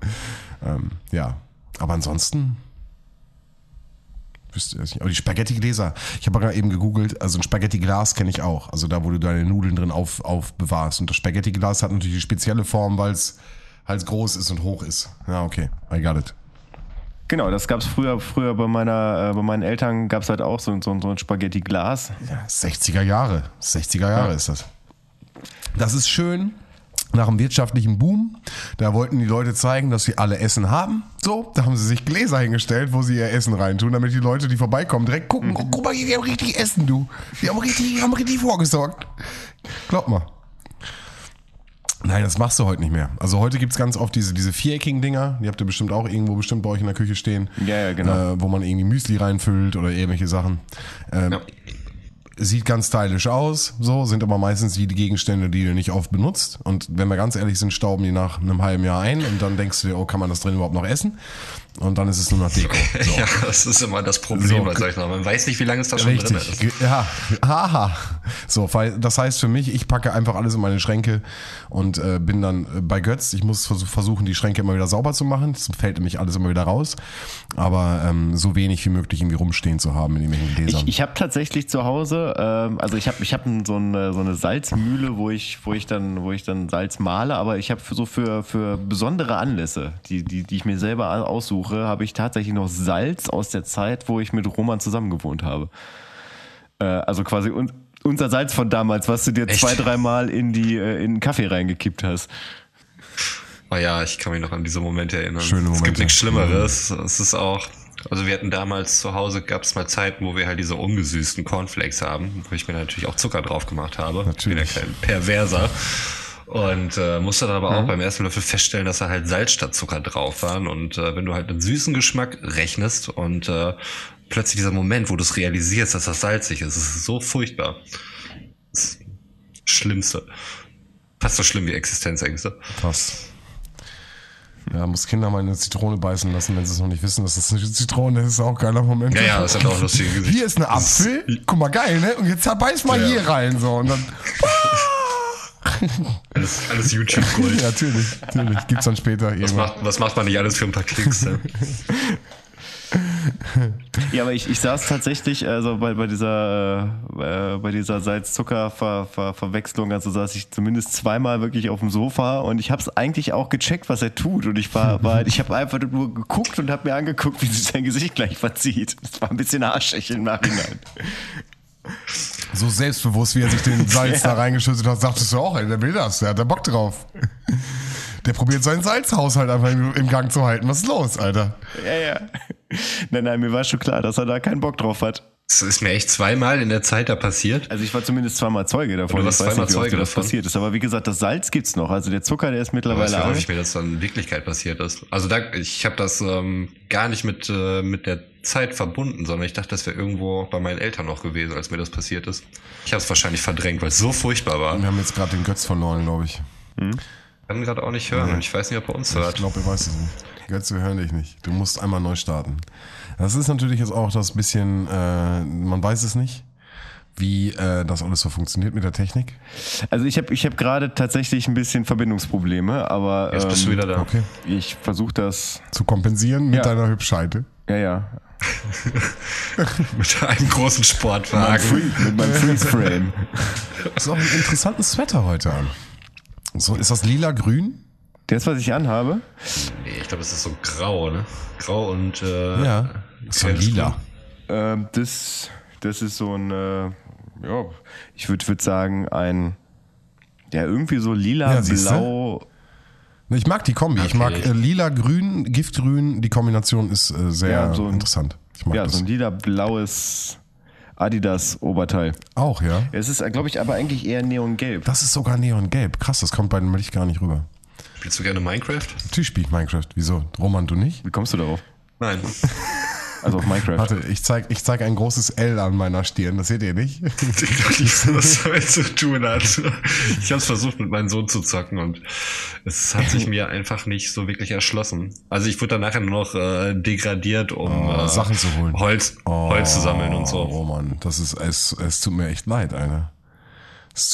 Ähm, ja, aber ansonsten wüsste ich nicht. Aber die Spaghetti-Gläser, ich habe gerade eben gegoogelt, also ein Spaghetti-Glas kenne ich auch. Also da, wo du deine Nudeln drin auf, aufbewahrst. Und das Spaghetti-Glas hat natürlich die spezielle Form, weil es halt groß ist und hoch ist. Ja, okay, I got it. Genau, das gab's früher, früher bei meiner, äh, bei meinen Eltern gab's halt auch so, so, so ein Spaghetti-Glas. Ja, 60er Jahre. 60er Jahre ist das. Das ist schön. Nach dem wirtschaftlichen Boom, da wollten die Leute zeigen, dass sie alle Essen haben. So, da haben sie sich Gläser hingestellt, wo sie ihr Essen reintun, damit die Leute, die vorbeikommen, direkt gucken, oh, guck mal, die haben richtig Essen, du. Die haben richtig, haben richtig vorgesorgt. Glaub mal. Nein, das machst du heute nicht mehr. Also heute gibt's ganz oft diese, diese viereckigen Dinger, die habt ihr bestimmt auch irgendwo bestimmt bei euch in der Küche stehen. Ja, ja, genau. Äh, wo man irgendwie Müsli reinfüllt oder irgendwelche Sachen. Ähm, Ja. Sieht ganz stylisch aus, so, sind aber meistens die Gegenstände, die du nicht oft benutzt. Und wenn wir ganz ehrlich sind, stauben die nach einem halben Jahr ein und dann denkst du dir, oh, kann man das drin überhaupt noch essen? Und dann ist es nur noch Deko. So. Ja, das ist immer das Problem, So, sag ich mal. Man weiß nicht, wie lange es da schon drin Richtig, ist. Ge- ja, haha. So, weil- das heißt für mich, ich packe einfach alles in meine Schränke und äh, bin dann äh, bei Götz. Ich muss vers- versuchen, die Schränke immer wieder sauber zu machen. Das fällt nämlich alles immer wieder raus. Aber ähm, so wenig wie möglich irgendwie rumstehen zu haben in irgendwelchen Gläsern. Ich, ich habe tatsächlich zu Hause, ähm, also ich habe ich hab so, eine, so eine Salzmühle, wo ich, wo ich dann, wo ich dann Salz male, aber ich habe so für, für besondere Anlässe, die, die, die ich mir selber aussuche, habe ich tatsächlich noch Salz aus der Zeit, wo ich mit Roman zusammengewohnt habe. Äh, also quasi un, unser Salz von damals, was du dir Echt? zwei, dreimal in die äh, in den Kaffee reingekippt hast. Oh ja, ich kann mich noch an diese Momente erinnern. Schöne Es Momente. gibt nichts Schlimmeres. Es ist auch, also wir hatten damals zu Hause, gab es mal Zeiten, wo wir halt diese ungesüßten Cornflakes haben, wo ich mir natürlich auch Zucker drauf gemacht habe. Natürlich. Ich bin ja kein Perverser. Und äh, musste dann aber auch beim ersten Löffel feststellen, dass da halt Salz statt Zucker drauf waren. Und äh, wenn du halt einen süßen Geschmack rechnest und äh, plötzlich dieser Moment, wo du es realisierst, dass das salzig ist, es ist so furchtbar. Das Schlimmste. Fast so schlimm wie Existenzängste. Fast. Ja, muss Kinder mal eine Zitrone beißen lassen, wenn sie es noch nicht wissen, dass das eine Zitrone ist. Ist auch geiler Moment. Ja, ja, das hat auch lustige Gesichter. Hier ist ein Apfel. Guck mal, geil, ne? Und jetzt beiß mal Ja. hier rein, so. Und dann, Alles, alles YouTube-Gold. ja, natürlich, natürlich. Gibt's dann später Was irgendwann. macht, was macht man nicht alles für ein paar Klicks? Ne? Ja, aber ich, ich saß tatsächlich, also bei, bei dieser, äh, bei dieser Salz-Zucker-Verwechslung, also saß ich zumindest zweimal wirklich auf dem Sofa und ich habe es eigentlich auch gecheckt, was er tut. Und ich war, war ich habe einfach nur geguckt und habe mir angeguckt, wie sich sein Gesicht gleich verzieht. Das war ein bisschen arschig im Nachhinein. So selbstbewusst, wie er sich den Salz da reingeschüttet hat, sagtest du auch, ey, der will das, der hat da Bock drauf. Der probiert seinen Salzhaushalt einfach im im Gang zu halten. Was ist los, Alter? Ja, ja. Nein, nein, mir war schon klar, dass er da keinen Bock drauf hat. Das ist mir echt zweimal in der Zeit da passiert. Also ich war zumindest zweimal Zeuge davon. Du warst ich weiß zweimal nicht, Zeuge davon? passiert ist. Aber wie gesagt, das Salz gibt's noch. Also der Zucker, der ist Ich weiß mittlerweile nicht, wie mir das dann in Wirklichkeit passiert ist. Also da, ich habe das ähm, gar nicht mit, äh, mit der Zeit verbunden, sondern ich dachte, das wäre irgendwo bei meinen Eltern noch gewesen, als mir das passiert ist. Ich habe es wahrscheinlich verdrängt, weil es so furchtbar war. Wir haben jetzt gerade den Götz verloren, glaube ich. Kann gerade auch nicht hören und ich weiß nicht, ob er uns Ich hört. glaube, er weiß es nicht. Götz, wir hören dich nicht. Du musst einmal neu starten. Das ist natürlich jetzt auch das bisschen, äh, man weiß es nicht, wie äh, das alles so funktioniert mit der Technik. Also ich habe ich hab gerade tatsächlich ein bisschen Verbindungsprobleme, aber Jetzt bist du ähm, wieder da. Okay. ich versuche das. Zu kompensieren mit Ja. deiner Hübscheite. Ja, ja. Mit einem großen Sportwagen. Mit meinem Freeze-Frame. Ist auch ein interessantes Sweater heute an. So, ist das lila-grün? Das, was ich anhabe, Nee, ich glaube, es ist so grau, ne? Grau und äh, Ja. Ist so lila. Grün. ähm, das, das ist so ein, äh, ja, ich würde würd sagen, ein, ja, irgendwie so Ja, lila, siehste. blau. Ich mag die Kombi. Ich Okay. mag äh, lila-grün, giftgrün. Die Kombination ist äh, sehr Ja, so ein- interessant. Ich mag Ja, das. so ein lila-blaues Adidas-Oberteil. auch, ja. Es ist, glaube ich, aber eigentlich eher neongelb. Das ist sogar neongelb. Krass, das kommt bei dem Licht gar nicht rüber. Spielst du gerne Minecraft? Natürlich spielt Minecraft. Wieso? Roman, du nicht? Wie kommst du darauf? Nein. Also auf Minecraft. Warte, ich zeig, ich zeig ein großes L an meiner Stirn. Das seht ihr nicht? Ich glaube nicht, was damit zu tun hat. Ich habe es versucht, mit meinem Sohn zu zocken und es hat sich mir einfach nicht so wirklich erschlossen. Also ich wurde dann nachher nur noch äh, degradiert, um Oh, äh, Sachen zu holen. Holz, Holz zu sammeln und so. Roman, das ist, es, es tut mir echt leid, Alter.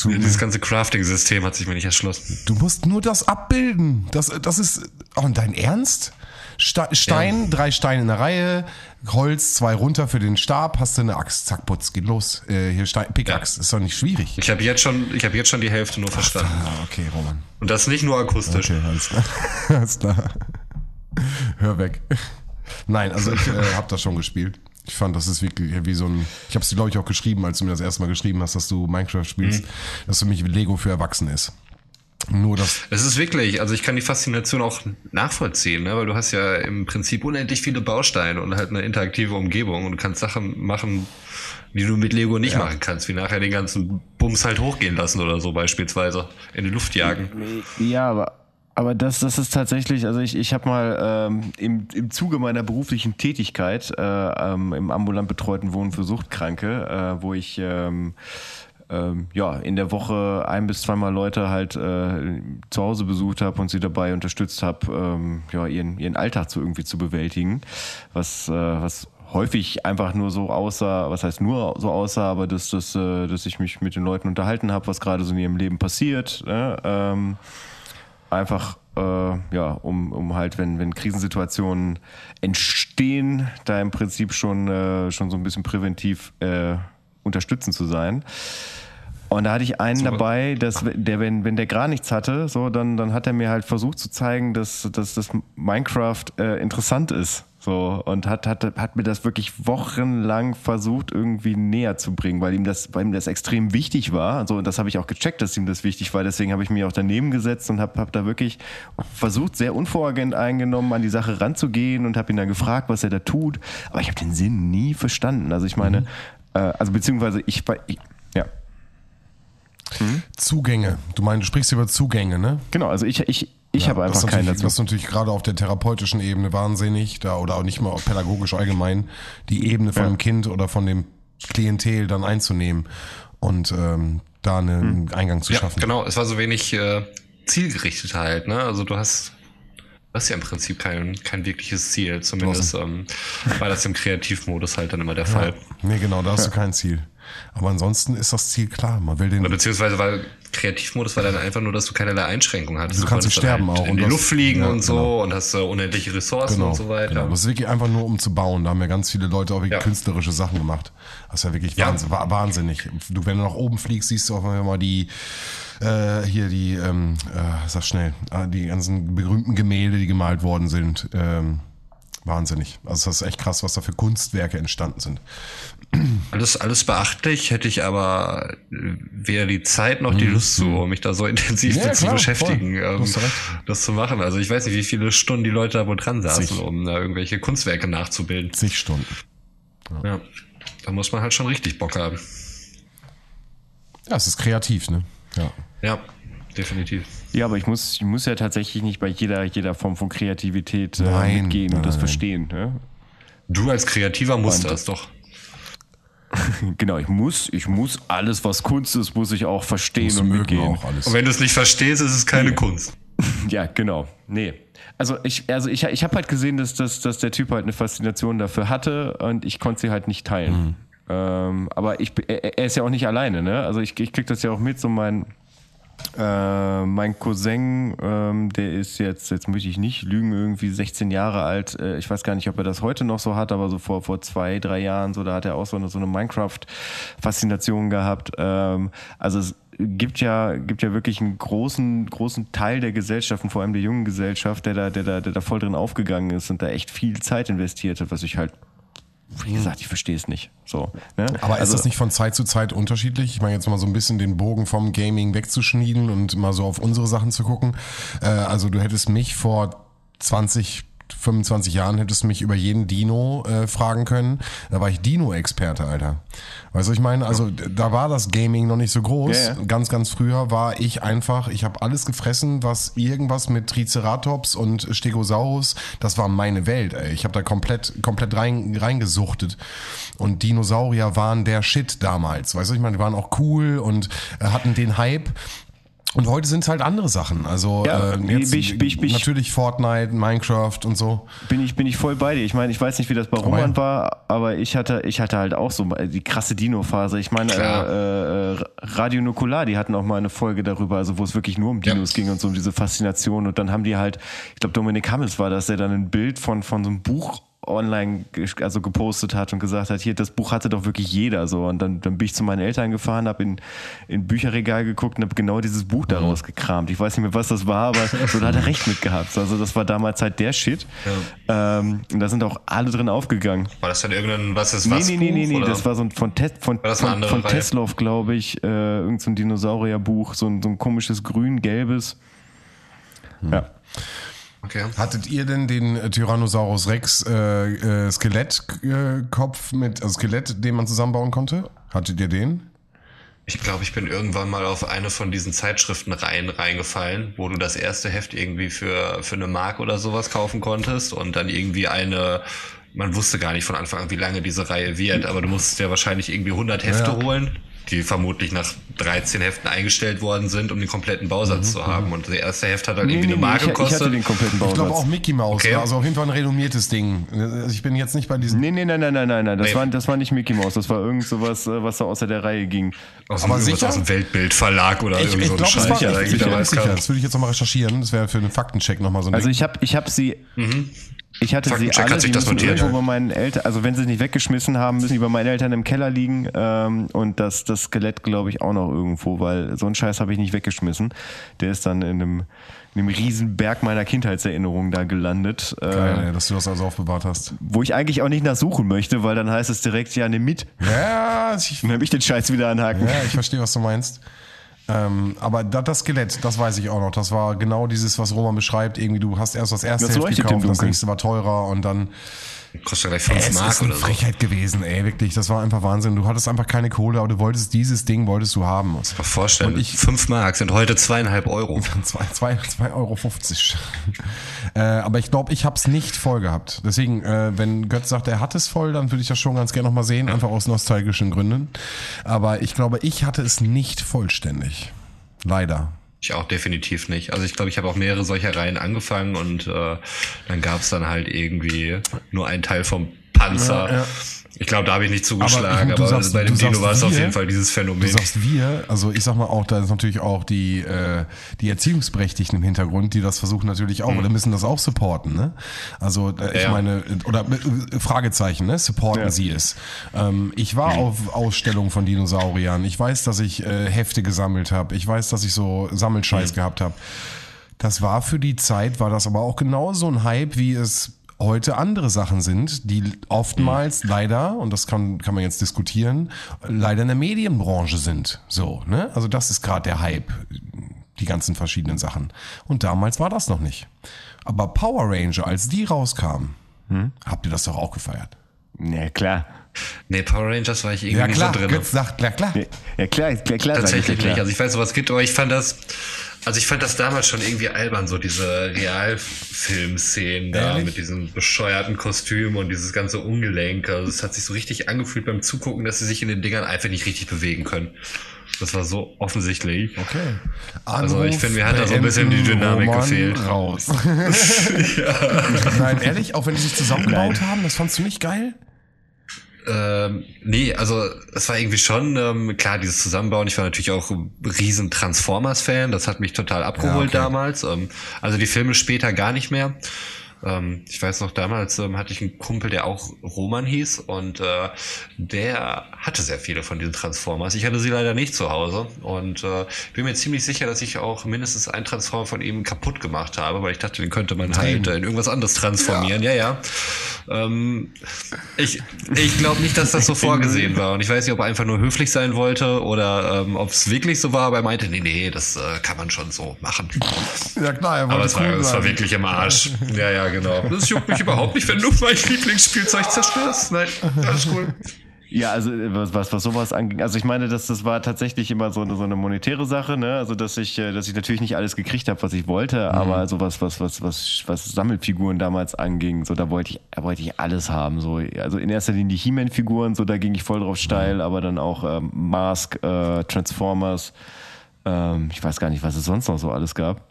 Mir, Dieses ganze Crafting-System hat sich mir nicht erschlossen. du musst nur das abbilden. Das, das ist, oh, und dein Ernst? Ste Stein, drei Steine in der Reihe, Holz, zwei runter für den Stab, hast du eine Axt, zack, putz, geht los. Äh, hier Stein, Pickaxe, ist doch nicht schwierig. Ich habe jetzt schon, ich habe jetzt schon die Hälfte nur verstanden. Ah, okay, Roman. Und das nicht nur akustisch. Okay, alles klar. alles klar. Hör weg. Nein, also ich äh, habe das schon gespielt. Ich fand, das ist wirklich wie so ein. Ich habe es dir, glaube ich, auch geschrieben, als du mir das erste Mal geschrieben hast, dass du Minecraft spielst, dass für mich Lego für Erwachsene ist. Nur das. Es ist wirklich, also ich kann die Faszination auch nachvollziehen, ne? weil du hast ja im Prinzip unendlich viele Bausteine und halt eine interaktive Umgebung und du kannst Sachen machen, die du mit Lego nicht machen kannst, wie nachher den ganzen Bums halt hochgehen lassen oder so beispielsweise, in die Luft jagen. Ja, aber, aber das, das ist tatsächlich, also ich, ich habe mal ähm, im, im Zuge meiner beruflichen Tätigkeit äh, ähm, im ambulant betreuten Wohnen für Suchtkranke, äh, wo ich ähm, ähm, ja, in der Woche ein bis zweimal Leute halt äh, zu Hause besucht habe und sie dabei unterstützt habe, ähm, ja, ihren, ihren Alltag zu irgendwie zu bewältigen, was, äh, was häufig einfach nur so aussah, was heißt nur so aussah, aber dass, dass, äh, dass ich mich mit den Leuten unterhalten habe, was gerade so in ihrem Leben passiert. Ne? Einfach äh, ja, um, um halt, wenn, wenn Krisensituationen entstehen, da im Prinzip schon, äh, schon so ein bisschen präventiv äh, unterstützend zu sein. Und da hatte ich einen dabei, dass der, wenn, wenn der gar nichts hatte, so, dann, dann hat er mir halt versucht zu zeigen, dass, dass das Minecraft äh, interessant ist. So, und hat, hat, hat mir das wirklich wochenlang versucht, irgendwie näher zu bringen, weil ihm das, weil ihm das extrem wichtig war. Also, und das habe ich auch gecheckt, dass ihm das wichtig war. Deswegen habe ich mich auch daneben gesetzt und habe hab da wirklich versucht, sehr unvoragent eingenommen an die Sache ranzugehen und habe ihn dann gefragt, was er da tut. Aber ich habe den Sinn nie verstanden. Also ich meine, mhm. äh, also beziehungsweise ich, ich ja. Mhm. Zugänge. Du meinst, du sprichst über Zugänge, ne? Genau, also ich, ich, ich ja, habe einfach keinen dazu. Das ist natürlich gerade auf der therapeutischen Ebene wahnsinnig, da oder auch nicht mal pädagogisch allgemein, die Ebene von ja. dem Kind oder von dem Klientel dann einzunehmen und ähm, da einen hm. Eingang zu schaffen. Genau, es war so wenig äh, zielgerichtet halt, ne? Also du hast das ist ja im Prinzip kein, kein wirkliches Ziel. Zumindest ähm, war das im Kreativmodus halt dann immer der Fall. Ja. Nee, genau, da hast du kein Ziel. Aber ansonsten ist das Ziel klar. Man will den. Beziehungsweise, weil Kreativmodus war dann einfach nur, dass du keinerlei Einschränkungen hattest. Du, du kannst sterben halt auch. In die Luft fliegen ja, und so genau. und hast uh, unendliche Ressourcen genau, und so weiter. Genau. Das ist wirklich einfach nur, um zu bauen. Da haben ja ganz viele Leute auch wirklich ja. künstlerische Sachen gemacht. Das ist ja wirklich ja. wahnsinnig. Du, wenn du nach oben fliegst, siehst du auch mal die, äh, hier die, ähm, äh, sag schnell, äh, die ganzen berühmten Gemälde, die gemalt worden sind. Ähm, wahnsinnig. Also das ist echt krass, was da für Kunstwerke entstanden sind. Alles, alles beachtlich, hätte ich aber weder die Zeit noch die mhm. Lust zu, um mich da so intensiv ja, zu klar, beschäftigen, ähm, das zu machen. Also ich weiß nicht, wie viele Stunden die Leute da wohl dran saßen, Zig. um da irgendwelche Kunstwerke nachzubilden. Zig Stunden. Ja. ja. Da muss man halt schon richtig Bock haben. Ja, es ist kreativ, ne? Ja. Ja, definitiv. Ja, aber ich muss, ich muss ja tatsächlich nicht bei jeder, jeder Form von Kreativität äh, nein, mitgehen nein, und das verstehen. Ne? Du als Kreativer musst und, das doch. genau, ich muss, ich muss alles, was Kunst ist, muss ich auch verstehen und mitgehen. Auch alles. Und wenn du es nicht verstehst, ist es keine nee. Kunst. ja, genau. Nee. Also ich, also ich, ich habe halt gesehen, dass, dass, dass der Typ halt eine Faszination dafür hatte und ich konnte sie halt nicht teilen. Mhm. Ähm, aber ich, er, er, ist ja auch nicht alleine, ne? Also ich, ich krieg das ja auch mit, so mein, äh, mein Cousin, ähm, der ist jetzt, jetzt möchte ich nicht lügen, irgendwie 16 Jahre alt. Äh, ich weiß gar nicht, ob er das heute noch so hat, aber so vor, vor zwei, drei Jahren, so, da hat er auch so eine, so eine Minecraft-Faszination gehabt. Ähm, also es gibt ja, gibt ja wirklich einen großen, großen Teil der Gesellschaft und vor allem der jungen Gesellschaft, der da, der da, der da voll drin aufgegangen ist und da echt viel Zeit investiert hat, was ich halt wie gesagt, ich verstehe es nicht. So, ne? Aber also, ist das nicht von Zeit zu Zeit unterschiedlich? Ich meine jetzt mal so ein bisschen den Bogen vom Gaming wegzuschnieden und mal so auf unsere Sachen zu gucken. Äh, also du hättest mich vor 20 25 Jahren hättest du mich über jeden Dino äh, fragen können. Da war ich Dino-Experte, Alter. Weißt du, ich meine, also da war das Gaming noch nicht so groß. Ja. Ganz, ganz früher war ich einfach, ich habe alles gefressen, was irgendwas mit Triceratops und Stegosaurus, das war meine Welt, ey. Ich habe da komplett, komplett rein, reingesuchtet. Und Dinosaurier waren der Shit damals. Weißt du, ich meine, die waren auch cool und äh, hatten den Hype. Und heute sind es halt andere Sachen. Also ja, äh, jetzt ich, ich, ich, natürlich Fortnite, Minecraft und so. Bin ich, bin ich voll bei dir. Ich meine, ich weiß nicht, wie das bei Roman war, aber ich hatte, ich hatte halt auch so die krasse Dino-Phase. Ich meine, äh, äh, Radio Nukular, die hatten auch mal eine Folge darüber, also wo es wirklich nur um Dinos ja. ging und so um diese Faszination. Und dann haben die halt, ich glaube, Dominik Hammels war das, der dann ein Bild von, von so einem Buch online also gepostet hat und gesagt hat, hier, das Buch hatte doch wirklich jeder so. Und dann, dann bin ich zu meinen Eltern gefahren, habe in, in Bücherregal geguckt und habe genau dieses Buch daraus mhm. gekramt. Ich weiß nicht mehr, was das war, aber so da hat er recht mit gehabt. Also das war damals halt der Shit. Ja. Ähm, und da sind auch alle drin aufgegangen. War das dann irgendein, was ist was? Nee, nee, nee, nee, nee, das war so ein von, Te von, von, von Teslov, glaube ich, äh, irgend so ein Dinosaurierbuch, so ein, so ein komisches grün-gelbes. Hm. Ja. Okay. Hattet ihr denn den äh, Tyrannosaurus Rex äh, äh, Skelettkopf mit, also Skelett, den man zusammenbauen konnte? Hattet ihr den? Ich glaube, ich bin irgendwann mal auf eine von diesen Zeitschriftenreihen reingefallen, wo du das erste Heft irgendwie für, für eine Mark oder sowas kaufen konntest und dann irgendwie eine, man wusste gar nicht von Anfang an, wie lange diese Reihe wird, aber du musstest ja wahrscheinlich irgendwie 100 Hefte ja. holen die vermutlich nach 13 Heften eingestellt worden sind, um den kompletten Bausatz mhm, zu haben. Mhm. Und das erste Heft hat halt nee, irgendwie nee, eine Marke gekostet. Ich, hatte den kompletten Bausatz. Ich glaube auch Mickey Mouse. Okay. Also auf jeden Fall ein renommiertes Ding. Also ich bin jetzt nicht bei diesem. Nee, nee, nein, nein, nein, nein, nein. Das, nee. war, das war nicht Mickey Mouse. Das war irgend sowas, äh, was da außer der Reihe ging. Aus, Aber sicher? aus dem Weltbildverlag oder ich, irgend so ein Scheiß. Das, war, ich, ich, ich sicher. das würde ich jetzt nochmal recherchieren. Das wäre für einen Faktencheck nochmal so ein Also Ding. ich habe ich hab sie. Mhm. Ich hatte sie alle, die müssen irgendwo bei meinen Eltern, also wenn sie es nicht weggeschmissen haben, müssen die bei meinen Eltern im Keller liegen ähm, und das, das Skelett glaube ich auch noch irgendwo, weil so einen Scheiß habe ich nicht weggeschmissen. Der ist dann in einem, in dem riesen Berg meiner Kindheitserinnerungen da gelandet. Geil, Äh, dass du das also aufbewahrt hast. wo ich eigentlich auch nicht nachsuchen möchte, weil dann heißt es direkt, ja, nimm mit. Ja, ich, Dann habe ich den Scheiß wieder anhaken. ja, ich verstehe, was du meinst. Ähm, aber da, das Skelett, das weiß ich auch noch. Das war genau dieses, was Roman beschreibt. Irgendwie, du hast erst das erste Das Heft gekauft, das nächste war teurer und dann Kostet ja gleich Ey, 5 es Mark ist eine oder so. Frechheit gewesen, ey, wirklich. Das war einfach Wahnsinn. Du hattest einfach keine Kohle, aber du wolltest dieses Ding, wolltest du haben. Mal vorstellen, Und ich- 5 Mark sind heute zweieinhalb Euro. Zwei, zwei, zwei Euro. 50. äh, aber ich glaube, ich habe es nicht voll gehabt. Deswegen, äh, wenn Götz sagt, er hat es voll, dann würde ich das schon ganz gerne nochmal sehen, einfach aus nostalgischen Gründen. Aber ich glaube, ich hatte es nicht vollständig. Leider. Ich auch definitiv nicht. Also ich glaube, ich habe auch mehrere solcher Reihen angefangen und äh, dann gab es dann halt irgendwie nur einen Teil vom Panzer. Ja, ja. Ich glaube, da habe ich nicht zugeschlagen, Aber aber, du sagst- bei dem du Dino war es auf jeden Fall dieses Du Phänomen. sagst wir, also ich sag mal auch, da ist natürlich auch die, äh, die Erziehungsberechtigten im Hintergrund, die das versuchen natürlich auch, oder müssen das auch supporten, ne? Also äh, ich Ja. meine, oder äh, Fragezeichen, ne? Supporten Ja. sie es. Ähm, ich war auf Ausstellungen von Dinosauriern. Ich weiß, dass ich äh, Hefte gesammelt habe. Ich weiß, dass ich so Sammelscheiß gehabt habe. Das war für die Zeit, war das aber auch genauso ein Hype, wie es heute andere Sachen sind, die oftmals leider, und das kann, kann man jetzt diskutieren, leider in der Medienbranche sind. So, ne? Also das ist gerade der Hype, die ganzen verschiedenen Sachen. Und damals war das noch nicht. Aber Power Ranger, als die rauskamen, habt ihr das doch auch gefeiert? Ja, klar. nee, Power Rangers war ich irgendwie Ja nicht klar, so drin. Götz sagt, ja klar. Ja, klar, klar, klar. Tatsächlich klar. nicht. Also ich weiß, was gibt, aber ich fand das, also ich fand das damals schon irgendwie albern, so diese Realfilmszenen da mit diesen bescheuerten Kostümen und dieses ganze Ungelenk. Also es hat sich so richtig angefühlt beim Zugucken, dass sie sich in den Dingern einfach nicht richtig bewegen können. Das war so offensichtlich. Okay. Also ich finde, mir hat da so ein bisschen die Dynamik Roman gefehlt. Raus. Nein, ehrlich, auch wenn die sich zusammengebaut haben, das fandst du nicht geil? Ähm, nee, also es war irgendwie schon, ähm, klar, dieses Zusammenbauen. Ich war natürlich auch riesen Transformers-Fan. Das hat mich total abgeholt Ja, okay. damals. Ähm, also die Filme später gar nicht mehr. Ähm, ich weiß noch, damals ähm, hatte ich einen Kumpel, der auch Roman hieß und äh, der hatte sehr viele von diesen Transformers. Ich hatte sie leider nicht zu Hause und äh, bin mir ziemlich sicher, dass ich auch mindestens einen Transformer von ihm kaputt gemacht habe, weil ich dachte, den könnte man halt äh, in irgendwas anderes transformieren. Ja, ja. Ähm, ich ich glaube nicht, dass das so vorgesehen war und ich weiß nicht, ob er einfach nur höflich sein wollte oder ähm, ob es wirklich so war, aber er meinte, nee, nee, das äh, kann man schon so machen. Ja klar, er Aber es war, es war wirklich im Arsch. Ja, ja, genau. Das juckt mich überhaupt nicht, wenn du mein Lieblingsspielzeug zerstörst. Nein, alles cool. Ja, also äh, was, was, was sowas anging. Also ich meine, das, das war tatsächlich immer so eine, so eine monetäre Sache, ne? Also dass ich, äh, dass ich natürlich nicht alles gekriegt habe, was ich wollte, aber sowas, was, was, was, was Sammelfiguren damals anging, so da wollte ich, da wollte ich alles haben. So, also in erster Linie die He-Man-Figuren, so da ging ich voll drauf steil, aber dann auch ähm, Mask, äh, Transformers, ähm, ich weiß gar nicht, was es sonst noch so alles gab.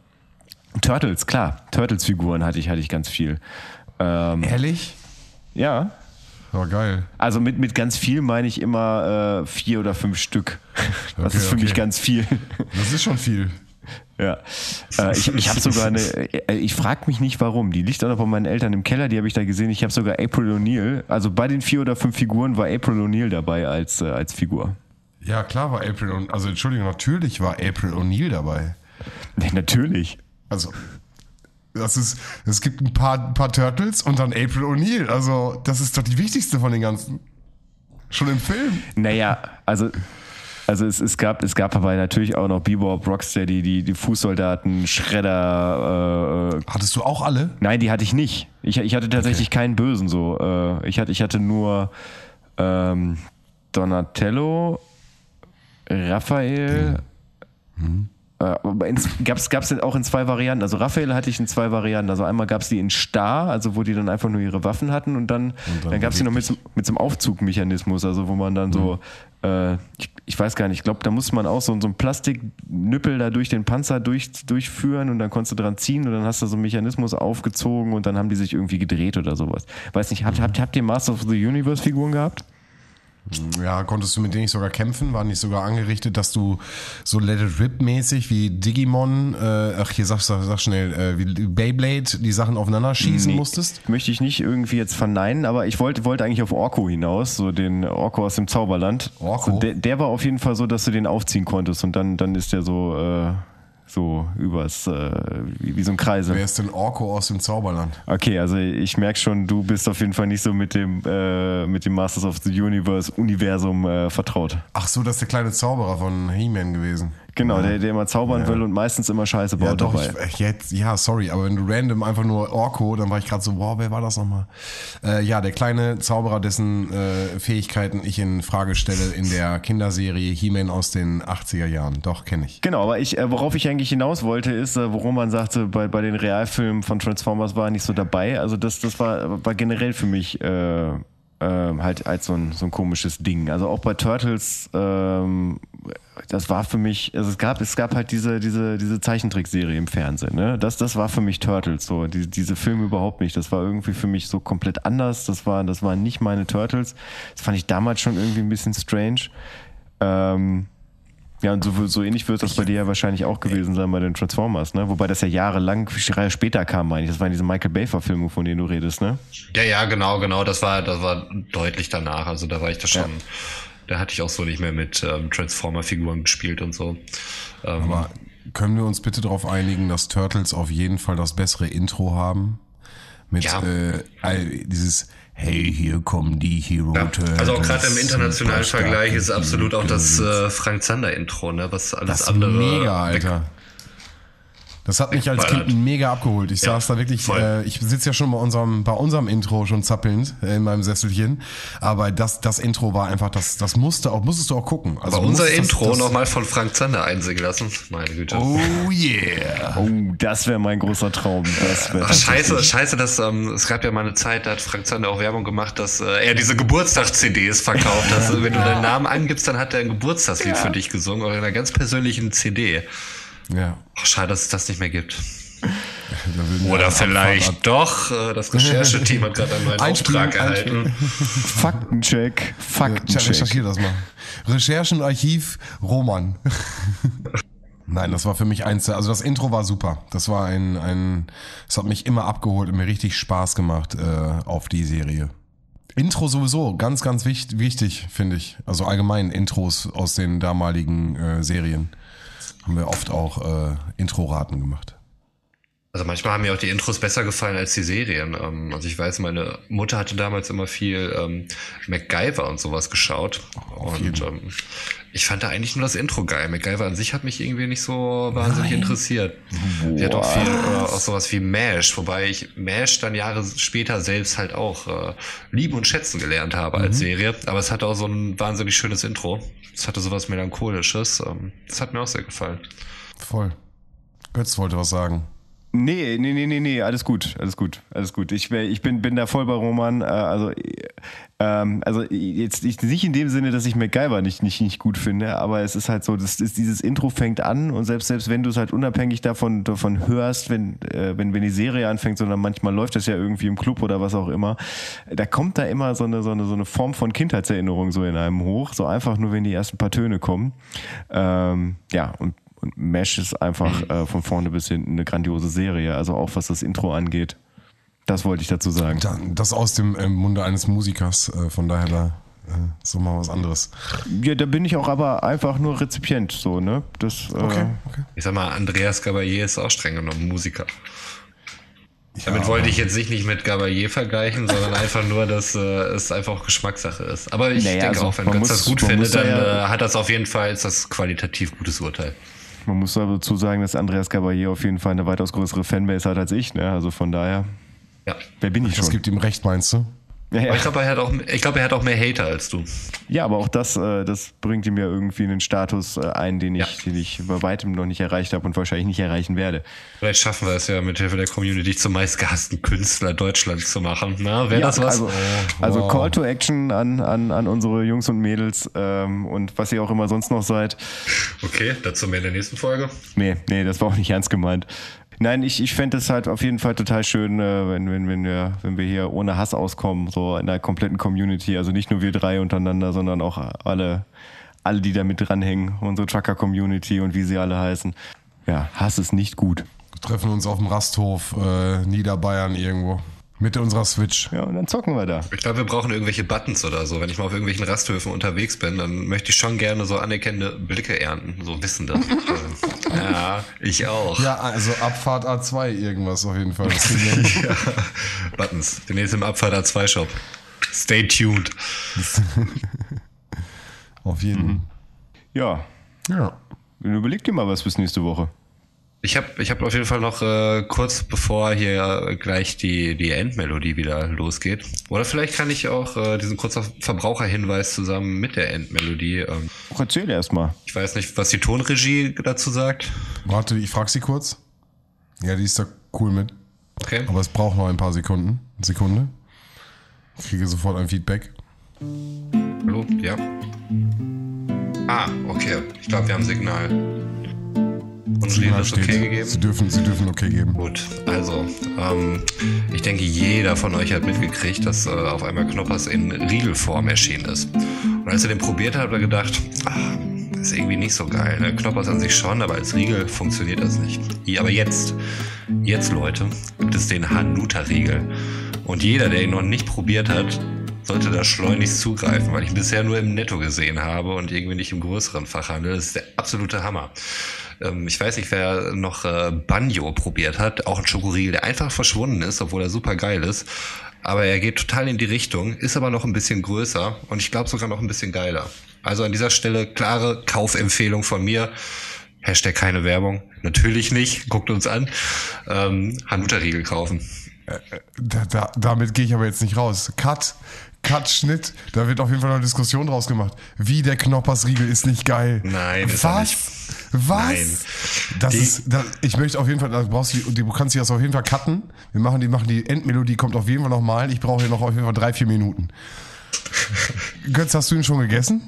Turtles, klar, Turtles-Figuren hatte ich, hatte ich ganz viel. Ähm, Ehrlich? ja, Ja, geil. also mit, mit ganz viel meine ich immer äh, vier oder fünf Stück. Das Okay, ist für mich okay. ganz viel. Das ist schon viel. ja. Äh, ich ich habe sogar eine, äh, ich frage mich nicht warum, die liegt auch noch bei meinen Eltern im Keller, die habe ich da gesehen. Ich habe sogar April O'Neil, also bei den vier oder fünf Figuren war April O'Neil dabei als, äh, als Figur. Ja, klar war April also Entschuldigung, natürlich war April O'Neil dabei. Nee, natürlich. Also das ist, es gibt ein paar, ein paar Turtles und dann April O'Neil. Also das ist doch die wichtigste von den ganzen. Schon im Film. Naja, also. Also es, es, gab, es gab aber natürlich auch noch Bebop, Rocksteady, die, die Fußsoldaten, Shredder, äh, Hattest du auch alle? Nein, die hatte ich nicht. Ich, ich hatte tatsächlich keinen Bösen so. Äh, ich, hatte, ich hatte nur ähm, Donatello, Raphael. Äh, aber ins, gab's gab's auch in zwei Varianten. Also Raphael hatte ich in zwei Varianten. Also einmal gab's die in Star, also wo die dann einfach nur ihre Waffen hatten und dann, dann dann, gab's die noch mit, so- mit so einem Aufzugmechanismus, also wo man dann so, äh, ich, ich weiß gar nicht, ich glaube, da musste man auch so, so einen Plastiknüppel da durch den Panzer durch, durchführen und dann konntest du dran ziehen und dann hast du so einen Mechanismus aufgezogen und dann haben die sich irgendwie gedreht oder sowas. Weiß nicht, habt, habt, habt ihr Master of the Universe Figuren gehabt? Ja, konntest du mit denen nicht sogar kämpfen? War nicht sogar angerichtet, dass du so Let It Rip mäßig wie Digimon, äh, ach hier sag, sag, sag schnell, äh, wie Beyblade die Sachen aufeinander schießen Nee, musstest? Möchte ich nicht irgendwie jetzt verneinen, aber ich wollte, wollte eigentlich auf Orko hinaus, so den Orko aus dem Zauberland. Orko? So, der, der war auf jeden Fall so, dass du den aufziehen konntest und dann, dann ist der so, äh, so übers, äh, wie, wie so ein Kreisel. Wer ist denn Orko aus dem Zauberland? Okay, also ich merke schon, du bist auf jeden Fall nicht so mit dem, äh, mit dem Masters of the Universe Universum äh, vertraut. Ach so, das ist der kleine Zauberer von He-Man gewesen. Genau, der, der immer zaubern will und meistens immer Scheiße baut Ja, doch, dabei. ich, jetzt, ja, sorry, aber wenn du random einfach nur Orko, dann war ich gerade so, wow, wer war das nochmal? Äh, ja, der kleine Zauberer, dessen äh, Fähigkeiten ich in Frage stelle in der Kinderserie He-Man aus den 80er Jahren. Doch, kenne ich. Genau, aber ich, äh, worauf ich eigentlich hinaus wollte, ist, äh, worum man sagte, bei, bei den Realfilmen von Transformers war er nicht so dabei. Also das, das war, war generell für mich äh, äh, halt als so ein, so ein komisches Ding. Also auch bei Turtles, ähm, das war für mich, also es gab, es gab halt diese, diese, diese Zeichentrickserie im Fernsehen. Ne? Das, das war für mich Turtles, so die, diese Filme überhaupt nicht. Das war irgendwie für mich so komplett anders. Das war, das waren nicht meine Turtles. Das fand ich damals schon irgendwie ein bisschen strange. Ähm, ja, und so, so ähnlich wird das bei dir ja wahrscheinlich auch gewesen sein bei den Transformers, ne? Wobei das ja jahrelang, Jahre später kam, meine ich. Das waren diese Michael Bay-Verfilmungen, von denen du redest, ne? Ja, ja, genau, genau. Das war, das war deutlich danach. Also da war ich da schon, da hatte ich auch so nicht mehr mit ähm, Transformer-Figuren gespielt und so. Ähm, Aber können wir uns bitte darauf einigen, dass Turtles auf jeden Fall das bessere Intro haben? Mit Ja. äh, all- dieses Hey, hier kommen die Hero ja, Turtles. also auch gerade im internationalen Vergleich ist absolut auch das äh, Frank Zander-Intro, ne? Was alles Das andere. mega, Alter. Das hat mich als. Kind mega abgeholt. Ich Ja, saß da wirklich, äh, ich sitze ja schon bei unserem, bei unserem Intro schon zappelnd äh, in meinem Sesselchen. Aber das, das Intro war einfach, das, das musste auch, musstest du auch gucken. Also Aber unser Intro nochmal von Frank Zander einsingen lassen. Meine Güte. Oh yeah. Oh, das wäre mein großer Traum. Das Ach, scheiße, scheiße, dass ähm, es gab ja mal eine Zeit, da hat Frank Zander auch Werbung gemacht, dass äh, er diese Geburtstags-CDs verkauft. Also, wenn du deinen Namen angibst, dann hat er ein Geburtstagslied für dich gesungen oder in einer ganz persönlichen CD. Ja. Ach, schade, dass es das nicht mehr gibt. Oder vielleicht Abfahrt- doch. Äh, das Rechercheteam hat gerade einen neuen Auftrag erhalten. Faktencheck. Faktencheck. recherchier das mal. Recherchenarchiv Roman. Nein, das war für mich eins also das Intro war super. Das war ein, ein, es hat mich immer abgeholt und mir richtig Spaß gemacht äh, auf die Serie. Intro sowieso, ganz, ganz wichtig, wichtig finde ich. Also allgemein Intros aus den damaligen äh, Serien. Haben wir oft auch äh, Intro-Raten gemacht. Also manchmal haben mir auch die Intros besser gefallen als die Serien. Ähm, also ich weiß, meine Mutter hatte damals immer viel ähm, MacGyver und sowas geschaut. und ähm, ich fand da eigentlich nur das Intro geil. MacGyver an sich hat mich irgendwie nicht so wahnsinnig interessiert. Sie hat auch viel, äh, auch sowas wie MASH, wobei ich MASH dann Jahre später selbst halt auch äh, lieben und schätzen gelernt habe als Serie. Aber es hatte auch so ein wahnsinnig schönes Intro. Es hatte sowas Melancholisches. Ähm, das hat mir auch sehr gefallen. Voll. Götz wollte was sagen. Nee, nee, nee, nee, nee, alles gut, alles gut, alles gut. Ich, ich bin, bin da voll bei Roman. Äh, also, äh, ähm, also jetzt nicht nicht in dem Sinne, dass ich MacGyver nicht, nicht, nicht gut finde, aber es ist halt so, das ist, dieses Intro fängt an und selbst, selbst wenn du es halt unabhängig davon, davon hörst, wenn, äh, wenn, wenn die Serie anfängt, sondern manchmal läuft das ja irgendwie im Club oder was auch immer, da kommt da immer so eine, so eine, so eine Form von Kindheitserinnerung so in einem hoch, so einfach nur, wenn die ersten paar Töne kommen. Ähm, ja, und und Mesh ist einfach äh, von vorne bis hinten eine grandiose Serie, also auch was das Intro angeht. Das wollte ich dazu sagen. Da- Das aus dem äh, Munde eines Musikers, äh, von daher da äh, so mal was anderes. Ja, da bin ich auch aber einfach nur Rezipient, so, ne? Das, äh, Okay, okay. Ich sag mal, Andreas Gabalier ist auch streng genommen Musiker. Damit wollte ich jetzt nicht, nicht mit Gabalier vergleichen, sondern einfach nur, dass äh, es einfach auch Geschmackssache ist. Aber ich Naja, denke also auch, wenn man Götz muss- das gut findet, dann ja- äh, hat das auf jeden Fall, ist das qualitativ gutes Urteil. Man muss aber dazu sagen, dass Andreas Gabalier auf jeden Fall eine weitaus größere Fanbase hat als ich, ne? Also von daher, Ja. wer bin ich Das schon? gibt ihm recht, meinst du? Ja, ja. Ich glaube, er hat auch, ich glaube, er hat auch mehr Hater als du. ja, aber auch das, äh, das bringt ihm ja irgendwie einen Status äh, ein, den ich, Ja. den ich bei weitem noch nicht erreicht habe und wahrscheinlich nicht erreichen werde. Vielleicht schaffen wir es ja mit Hilfe der Community, zum meistgehassten Künstler Deutschlands zu machen. Na, wäre das was? Also, also wow. Call to Action an, an, an unsere Jungs und Mädels ähm, und was ihr auch immer sonst noch seid. Okay, dazu mehr in der nächsten Folge. Nee, nee, das war auch nicht ernst gemeint. Nein, ich, ich fände es halt auf jeden Fall total schön, äh, wenn, wenn, wenn, wir, wenn wir hier ohne Hass auskommen, so in der kompletten Community. Also nicht nur wir drei untereinander, sondern auch alle, alle die da mit dranhängen. Unsere Trucker-Community und wie sie alle heißen. Ja, Hass ist nicht gut. Wir treffen uns auf dem Rasthof äh, Niederbayern irgendwo. Mit unserer Switch. Ja, und dann zocken wir da. Ich glaube, wir brauchen irgendwelche Buttons oder so. Wenn ich mal auf irgendwelchen Rasthöfen unterwegs bin, dann möchte ich schon gerne so anerkennende Blicke ernten, so wissende. Ja, ich auch. Ja, also Abfahrt A2 irgendwas auf jeden Fall. Ja. Buttons. Demnächst im Abfahrt A2 Shop. Stay tuned. auf jeden. Ja, Ja. überleg dir mal was bis nächste Woche. Ich habe ich hab auf jeden Fall noch äh, kurz bevor hier gleich die, die Endmelodie wieder losgeht. Oder vielleicht kann ich auch äh, diesen kurzen Verbraucherhinweis zusammen mit der Endmelodie. Ähm, Ach, erzähl erst mal. ich weiß nicht, was die Tonregie dazu sagt. Warte, ich frag sie kurz. Ja, die ist da cool mit. Okay. Aber es braucht noch ein paar Sekunden. Sekunde. Ich kriege sofort ein Feedback. Hallo? Ja. Ah, okay. Ich glaube, wir haben Signal. Und Reden ist okay gegeben. Sie dürfen, sie dürfen okay geben. Gut, also, ähm, ich denke, jeder von euch hat mitgekriegt, dass äh, auf einmal Knoppers in Riegelform erschienen ist. Und als er den probiert hat, hat er gedacht, das ist irgendwie nicht so geil. Ne? Knoppers an sich schon, aber als Riegel funktioniert das nicht. Aber jetzt, jetzt Leute, gibt es den Hanuta-Riegel. Und jeder, der ihn noch nicht probiert hat, sollte da schleunigst zugreifen, weil ich ihn bisher nur im Netto gesehen habe und irgendwie nicht im größeren Fachhandel. Das ist der absolute Hammer. Ähm, ich weiß nicht, wer noch äh, Banjo probiert hat. Auch ein Schokoriegel, der einfach verschwunden ist, obwohl er super geil ist. Aber er geht total in die Richtung, ist aber noch ein bisschen größer und ich glaube sogar noch ein bisschen geiler. Also an dieser Stelle klare Kaufempfehlung von mir. Hashtag keine Werbung. Natürlich nicht. Guckt uns an. Ähm, Hanuta-Riegel kaufen. Da, da, damit gehe ich aber jetzt nicht raus. Cut. Cut, Schnitt. Da wird auf jeden Fall noch eine Diskussion draus gemacht. Wie der Knoppersriegel ist nicht geil. Nein, ist Was? nicht. Was? Nein. Das Die- ist, das, ich möchte auf jeden Fall, da brauchst du, du kannst dich das auf jeden Fall cutten. Wir machen die, machen die Endmelodie, kommt auf jeden Fall nochmal. Ich brauche hier noch auf jeden Fall drei, vier Minuten. Götz, hast du ihn schon gegessen?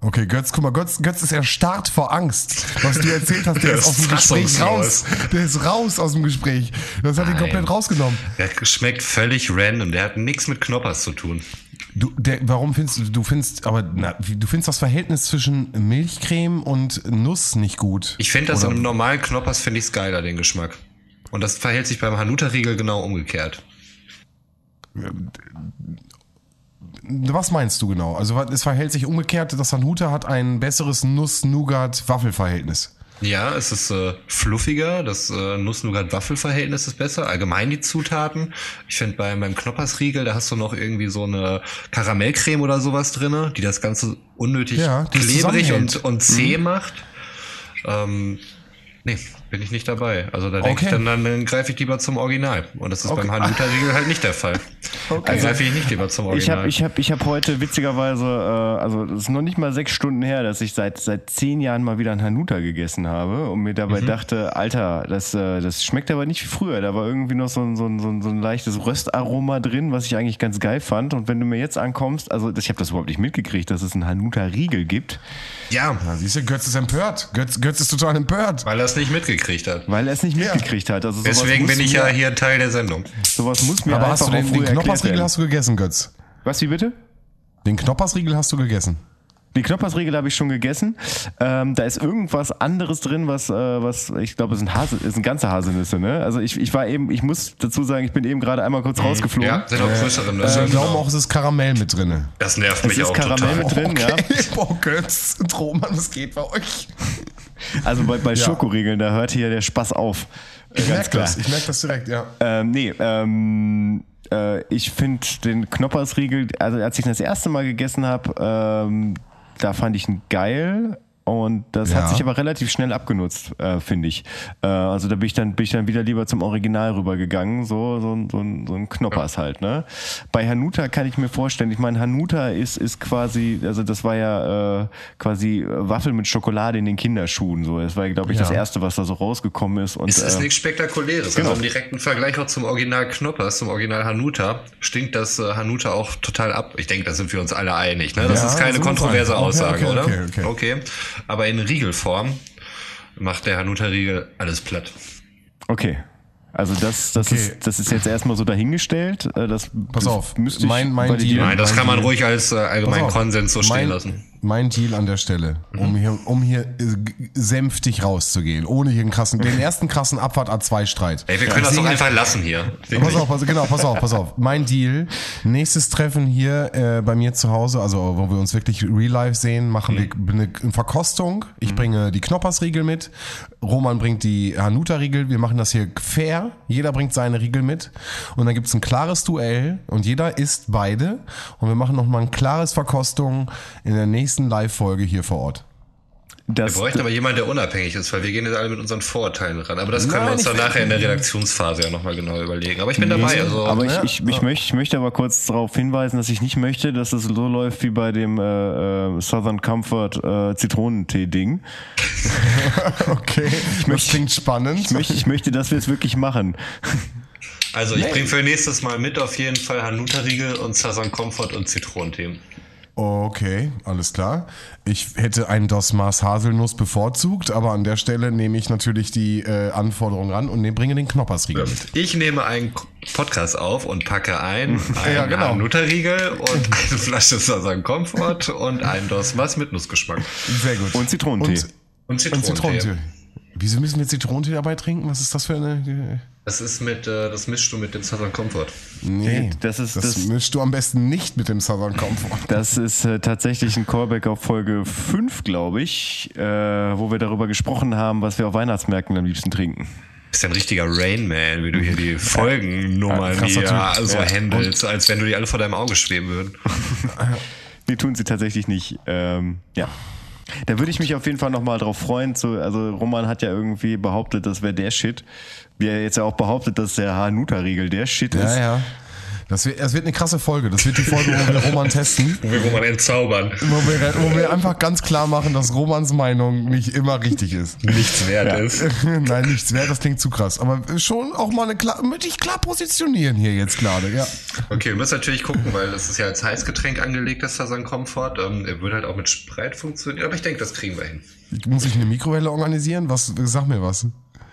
Okay, Götz, guck mal, Götz, Götz ist erstarrt vor Angst. Was du erzählt hast, der Der ist aus dem Gespräch raus. Der ist raus aus dem Gespräch. Das hat ihn Nein. komplett rausgenommen. Der schmeckt völlig random. Der hat nichts mit Knoppers zu tun. Du, der, warum findest du, du findest, aber na, du findest das Verhältnis zwischen Milchcreme und Nuss nicht gut? Ich finde das Oder- einem normalen Knoppers finde ich geiler, den Geschmack. Und das verhält sich beim Hanuta-Riegel genau umgekehrt. Was meinst du genau? Also es verhält sich umgekehrt, das Hanuta hat ein besseres Nuss-Nougat-Waffelverhältnis. Ja, es ist äh, fluffiger, das äh, Nuss-Nougat-Waffel-Verhältnis ist besser. Allgemein die Zutaten. Ich finde beim, beim Knoppersriegel, da hast du noch irgendwie so eine Karamellcreme oder sowas drinne, die das Ganze unnötig Ja, klebrig und, und zäh macht. Ähm, nee, bin ich nicht dabei. Also da denke Okay. ich dann, dann, dann greife ich lieber zum Original. Und das ist Okay. beim Hanuta-Riegel halt nicht der Fall. Dann greife ich nicht lieber zum Ich Original. habe ich hab, ich hab heute witzigerweise, äh, also es ist noch nicht mal sechs Stunden her, dass ich seit, seit zehn Jahren mal wieder ein Hanuta gegessen habe und mir dabei dachte, Alter, das, äh, das schmeckt aber nicht wie früher. Da war irgendwie noch so ein, so ein, so ein, so ein leichtes Röstaroma drin, was ich eigentlich ganz geil fand. Und wenn du mir jetzt ankommst, also ich habe das überhaupt nicht mitgekriegt, dass es einen Hanuta-Riegel gibt, ja, Ja, siehst du, Götz ist empört. Götz, Götz ist total empört. weil er es nicht mitgekriegt hat. weil er es nicht mitgekriegt hat. Also sowas Deswegen bin ich mir, ja hier Teil der Sendung. Sowas muss mir Aber hast du den, auch den Knoppersriegel hast du gegessen, Götz? Was, wie bitte? Den Knoppersriegel hast du gegessen. Die Knoppersriegel habe ich schon gegessen. Ähm, da ist irgendwas anderes drin, was, äh, was ich glaube, es sind, Hase, es ganze Haselnüsse. Ne? Also ich, ich war eben, ich muss dazu sagen, ich bin eben gerade einmal kurz rausgeflogen. Ja, sind auch größeren. Das, Ich stimmt glaube genau. auch, es ist Karamell mit drinne. das nervt Es mich ist auch Karamell total. mit drin, ja. Boah, Götz, Roman, was geht bei euch? Also bei, bei Schokoriegeln, da hört hier der Spaß auf. Ich merke das, ich merke das direkt, ja. Ähm, nee, ähm, äh, ich finde den Knoppersriegel, also als ich ihn das erste Mal gegessen habe, ähm, da fand ich ihn geil. Und das Ja. hat sich aber relativ schnell abgenutzt, äh, finde ich. Äh, also da bin ich dann bin ich dann wieder lieber zum Original rübergegangen, so so ein so ein, so ein Knoppers halt. Ne? Bei Hanuta kann ich mir vorstellen. Ich meine, Hanuta ist ist quasi, also das war ja äh, quasi Waffel mit Schokolade in den Kinderschuhen. So, das war glaube ich das Ja. erste, was da so rausgekommen ist. Und Es ist äh, nichts Spektakuläres. genau. Also im direkten Vergleich auch zum Original Knoppers, zum Original Hanuta, stinkt das äh, Hanuta auch total ab. Ich denke, da sind wir uns alle einig. Ne? Das Ja, ist keine uns kontroverse einig. Okay, Aussage, okay, oder? okay, okay. Aber in Riegelform macht der Hanuta-Riegel alles platt. Okay. Also das, das, Okay. ist, das ist jetzt erstmal so dahingestellt. Äh, Das, Pass auf, müsste ich mein- mein. Deal- Nein, das Mein kann man Deal- ruhig als äh, allgemeinen Konsens so stehen mein, lassen. Mein Deal an der Stelle, um hier, um hier äh, sänftig rauszugehen, ohne hier einen krassen, den ersten krassen Abfahrt A2-Streit. Ey, wir können das doch einfach lassen hier. Pass auf, pass, genau, pass auf, pass auf. Mein Deal, nächstes Treffen hier äh, bei mir zu Hause, also wo wir uns wirklich real life sehen, machen wir eine Verkostung. Ich bringe die Knoppersriegel mit, Roman bringt die Hanuta-Riegel, wir machen das hier fair, jeder bringt seine Riegel mit. Und dann gibt's ein klares Duell und jeder isst beide. Und wir machen nochmal ein klares Verkostung in der nächsten Live-Folge hier vor Ort. Wir Das, bräuchten aber jemanden, der unabhängig ist, weil wir gehen jetzt alle mit unseren Vorurteilen ran. Aber das können Nein, wir uns ich- dann nachher in der Redaktionsphase ja nochmal genau überlegen. Aber ich bin dabei. Also, aber ich, Ja, ich, ich, möchte, ich möchte aber kurz darauf hinweisen, dass ich nicht möchte, dass es so läuft wie bei dem äh, äh, Southern Comfort äh, Zitronentee-Ding. Okay, das klingt spannend. Ich möchte, ich möchte, dass wir es wirklich machen. also ich bringe für nächstes Mal mit auf jeden Fall Hanuta-Riegel und Southern Comfort und Zitronenthemen. Okay, alles klar. Ich hätte einen Dosmas Haselnuss bevorzugt, aber an der Stelle nehme ich natürlich die äh, Anforderung ran und ne, bringe den Knoppersriegel mit. Ich nehme einen Podcast auf und packe ein einen Ja, genau. Hanuta-Riegel und eine Flasche Southern Comfort und einen Dosmas mit Nussgeschmack. Sehr gut. Und Zitronentee. Und, Und und Zitronentee. Wieso müssen wir Zitronentee dabei trinken? Was ist das für eine... Das ist mit, äh, das mischst du mit dem Southern Comfort. Nee, Das ist- das, das- mischst du am besten nicht mit dem Southern Comfort. Das ist äh, tatsächlich ein Callback auf Folge 5, glaube ich, äh, wo wir darüber gesprochen haben, was wir auf Weihnachtsmärkten am liebsten trinken. bist ja ein richtiger Rainman, wie du hier die Folgennummern krasser hier Typ. so Ja. handelst, als wenn du die alle vor deinem Auge schweben würden. Nee, tun sie tatsächlich nicht. Ähm, ja. Da würde ich mich auf jeden Fall nochmal drauf freuen. Zu, also Roman hat ja irgendwie behauptet, das wäre der Shit. Wie er jetzt ja auch behauptet, dass der Hanuta-Riegel der Shit ist. Ja, ja. Das wird, das wird eine krasse Folge. Das wird die Folge, wo wir Roman testen. Wo wir Roman entzaubern. Wo wir, wo wir einfach ganz klar machen, dass Romans Meinung nicht immer richtig ist. Nichts wert ist. Nein, nichts wert, das klingt zu krass. Aber schon auch mal eine klar, dich klar positionieren hier jetzt gerade, ja. Okay, wir müssen natürlich gucken, weil das ist ja als Heißgetränk angelegt, das Southern Comfort. Ähm, er würde halt auch mit Spreit funktionieren, aber ich denke, das kriegen wir hin. Muss ich eine Mikrowelle organisieren? Was, sag mir was.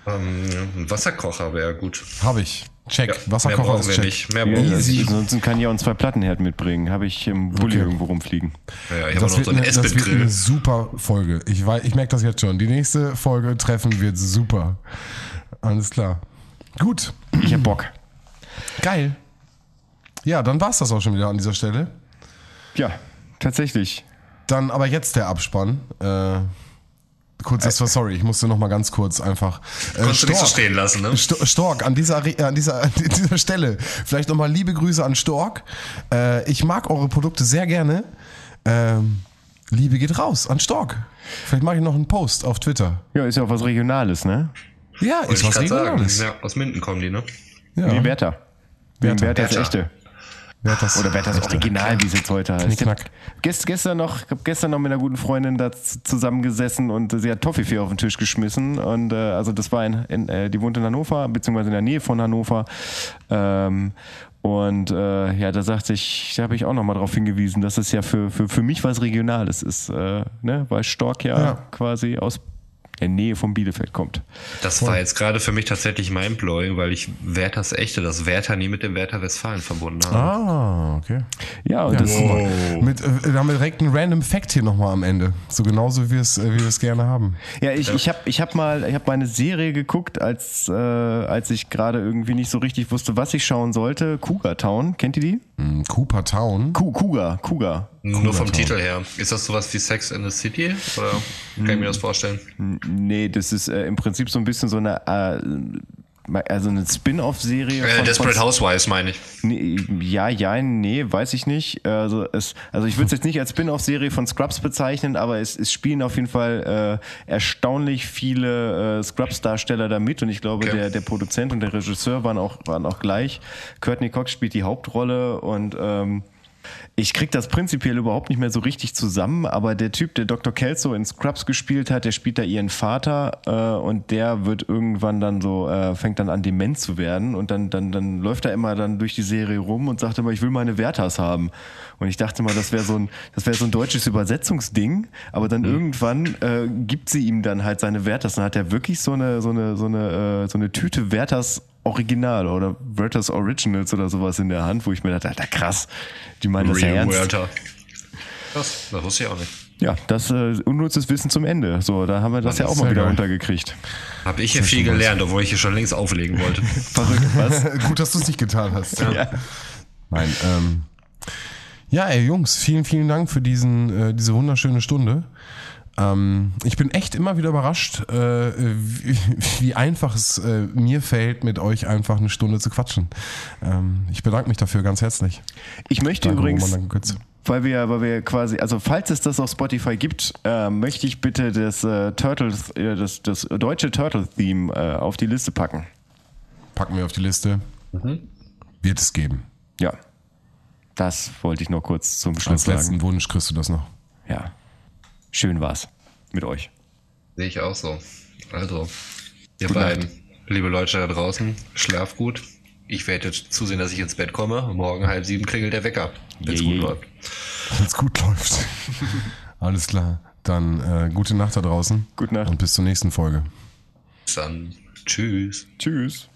Ähm, ein Wasserkocher wäre gut. Habe ich. Check. Ja, Wasserkocher ist wir check. nicht. Mehr Ja, brauchen wir das- nicht. Ansonsten kann ich auch einen zwei-Platten-Herd mitbringen. Habe ich im Bulli Okay. irgendwo rumfliegen. Ja, ich habe Das noch wird, so einen eine, das wird eine super Folge. Ich, weiß, ich merke das jetzt schon. Die nächste Folge Treffen wird super. Alles klar. Gut. Ich hab Bock. Geil. Ja, dann war's das auch schon wieder an dieser Stelle. Ja, tatsächlich. Dann aber jetzt der Abspann. Äh, kurz, das war sorry, ich musste noch mal ganz kurz einfach. Äh, Konntest du nicht so stehen lassen, ne? Sto- Stork, an dieser, an dieser, an dieser Stelle, vielleicht nochmal liebe Grüße an Stork. Äh, ich mag eure Produkte sehr gerne. Ähm, Liebe geht raus an Stork. Vielleicht mache ich noch einen Post auf Twitter. Ja, ist ja auch was Regionales, ne? Ja, ist ich was grad sagen. Regionales. Ja, aus Minden kommen die, ne? Ja. Nee, Werther. Werther. Werther ist Werther. Echte. Werthers- Oder Werthers Echte. Original, wie es jetzt heute heißt. Knickknack. gest, gestern noch, ich hab gestern noch mit einer guten Freundin da zusammengesessen und sie hat Toffifee auf den Tisch geschmissen. Und äh, also das war in, in äh, die wohnt in Hannover, beziehungsweise in der Nähe von Hannover. Ähm, und äh, ja, da sagte ich, da habe ich auch nochmal darauf hingewiesen, dass es ja für, für, für mich was Regionales ist, äh, ne? weil Stork ja, Ja. quasi aus der Nähe von Bielefeld kommt. Das war jetzt gerade für mich tatsächlich mindblowing, weil ich Werthers Echte, das Werther nie mit dem Werther Westfalen verbunden habe. Ah, okay. Ja, und das, Mit, äh, da haben wir direkt einen random Fact hier nochmal am Ende. So genauso wie wir es, äh, wie wir es gerne haben. Ja, ich, ich habe ich hab mal, ich hab mal eine Serie geguckt, als, äh, als ich gerade irgendwie nicht so richtig wusste, was ich schauen sollte. Cougar Town, kennt ihr die? Hm, Cooper Town. Cougar, Cougar. Nur vom Town. Titel her. Ist das sowas wie Sex in the City? Oder kann ich mir das vorstellen? Nee, das ist äh, im Prinzip so ein bisschen so eine, äh, also eine Spin-off-Serie. Äh, Desperate von- Housewives meine ich. Nee, ja, ja, nee, weiß ich nicht. Also, es, also ich würde es jetzt nicht als Spin-off-Serie von Scrubs bezeichnen, aber es, es spielen auf jeden Fall äh, erstaunlich viele äh, Scrubs-Darsteller da mit und ich glaube, Okay. der, der Produzent und der Regisseur waren auch, waren auch gleich. Courtney Cox spielt die Hauptrolle und ähm, ich krieg das prinzipiell überhaupt nicht mehr so richtig zusammen, aber der Typ, der Dr. Kelso in Scrubs gespielt hat, der spielt da ihren Vater äh, und der wird irgendwann dann so, äh, fängt dann an dement zu werden und dann, dann, dann läuft er immer dann durch die Serie rum und sagt immer, ich will meine Werthers haben. Und ich dachte mal, das wäre so ein, das wäre so ein deutsches Übersetzungsding, aber dann irgendwann äh, gibt sie ihm dann halt seine Werthers. Dann hat er wirklich so eine, so eine, so eine, äh, so eine Tüte Werthers Original oder Werthers Originals oder sowas in der Hand, wo ich mir dachte, Alter, krass, die meinen das ja ernst. Werther. Krass, das wusste ich auch nicht. Ja, das äh, unnützes Wissen zum Ende. So, da haben wir das Mann, ja auch das mal wieder geil. untergekriegt. Habe ich hier viel gelernt, obwohl ich hier schon längst auflegen wollte. Verrückt, was? Gut, dass du es nicht getan hast. ja. Nein, ähm, ja, ey, Jungs, vielen, vielen Dank für diesen, äh, diese wunderschöne Stunde. Ähm, ich bin echt immer wieder überrascht, äh, wie, wie einfach es äh, mir fällt, mit euch einfach eine Stunde zu quatschen. Ähm, ich bedanke mich dafür ganz herzlich. Ich möchte Danke, übrigens, weil wir, weil wir quasi, also falls es das auf Spotify gibt, äh, möchte ich bitte das äh, Turtles, äh, das, das deutsche Turtle-Theme äh, auf die Liste packen. Packen wir auf die Liste. Wird es geben. Ja. Das wollte ich noch kurz zum Schluss Als sagen. letzten Wunsch kriegst du das noch. Ja. Schön war's mit euch. Sehe ich auch so. Also, ihr Gute beiden, liebe Leute da draußen, schlaf gut. Ich werde jetzt zusehen, dass ich ins Bett komme. Morgen halb sieben klingelt der Wecker, wenn es gut läuft. Wenn es gut läuft. Alles klar. Dann äh, gute Nacht da draußen. Gute Nacht. Und bis zur nächsten Folge. Bis dann. Tschüss. Tschüss.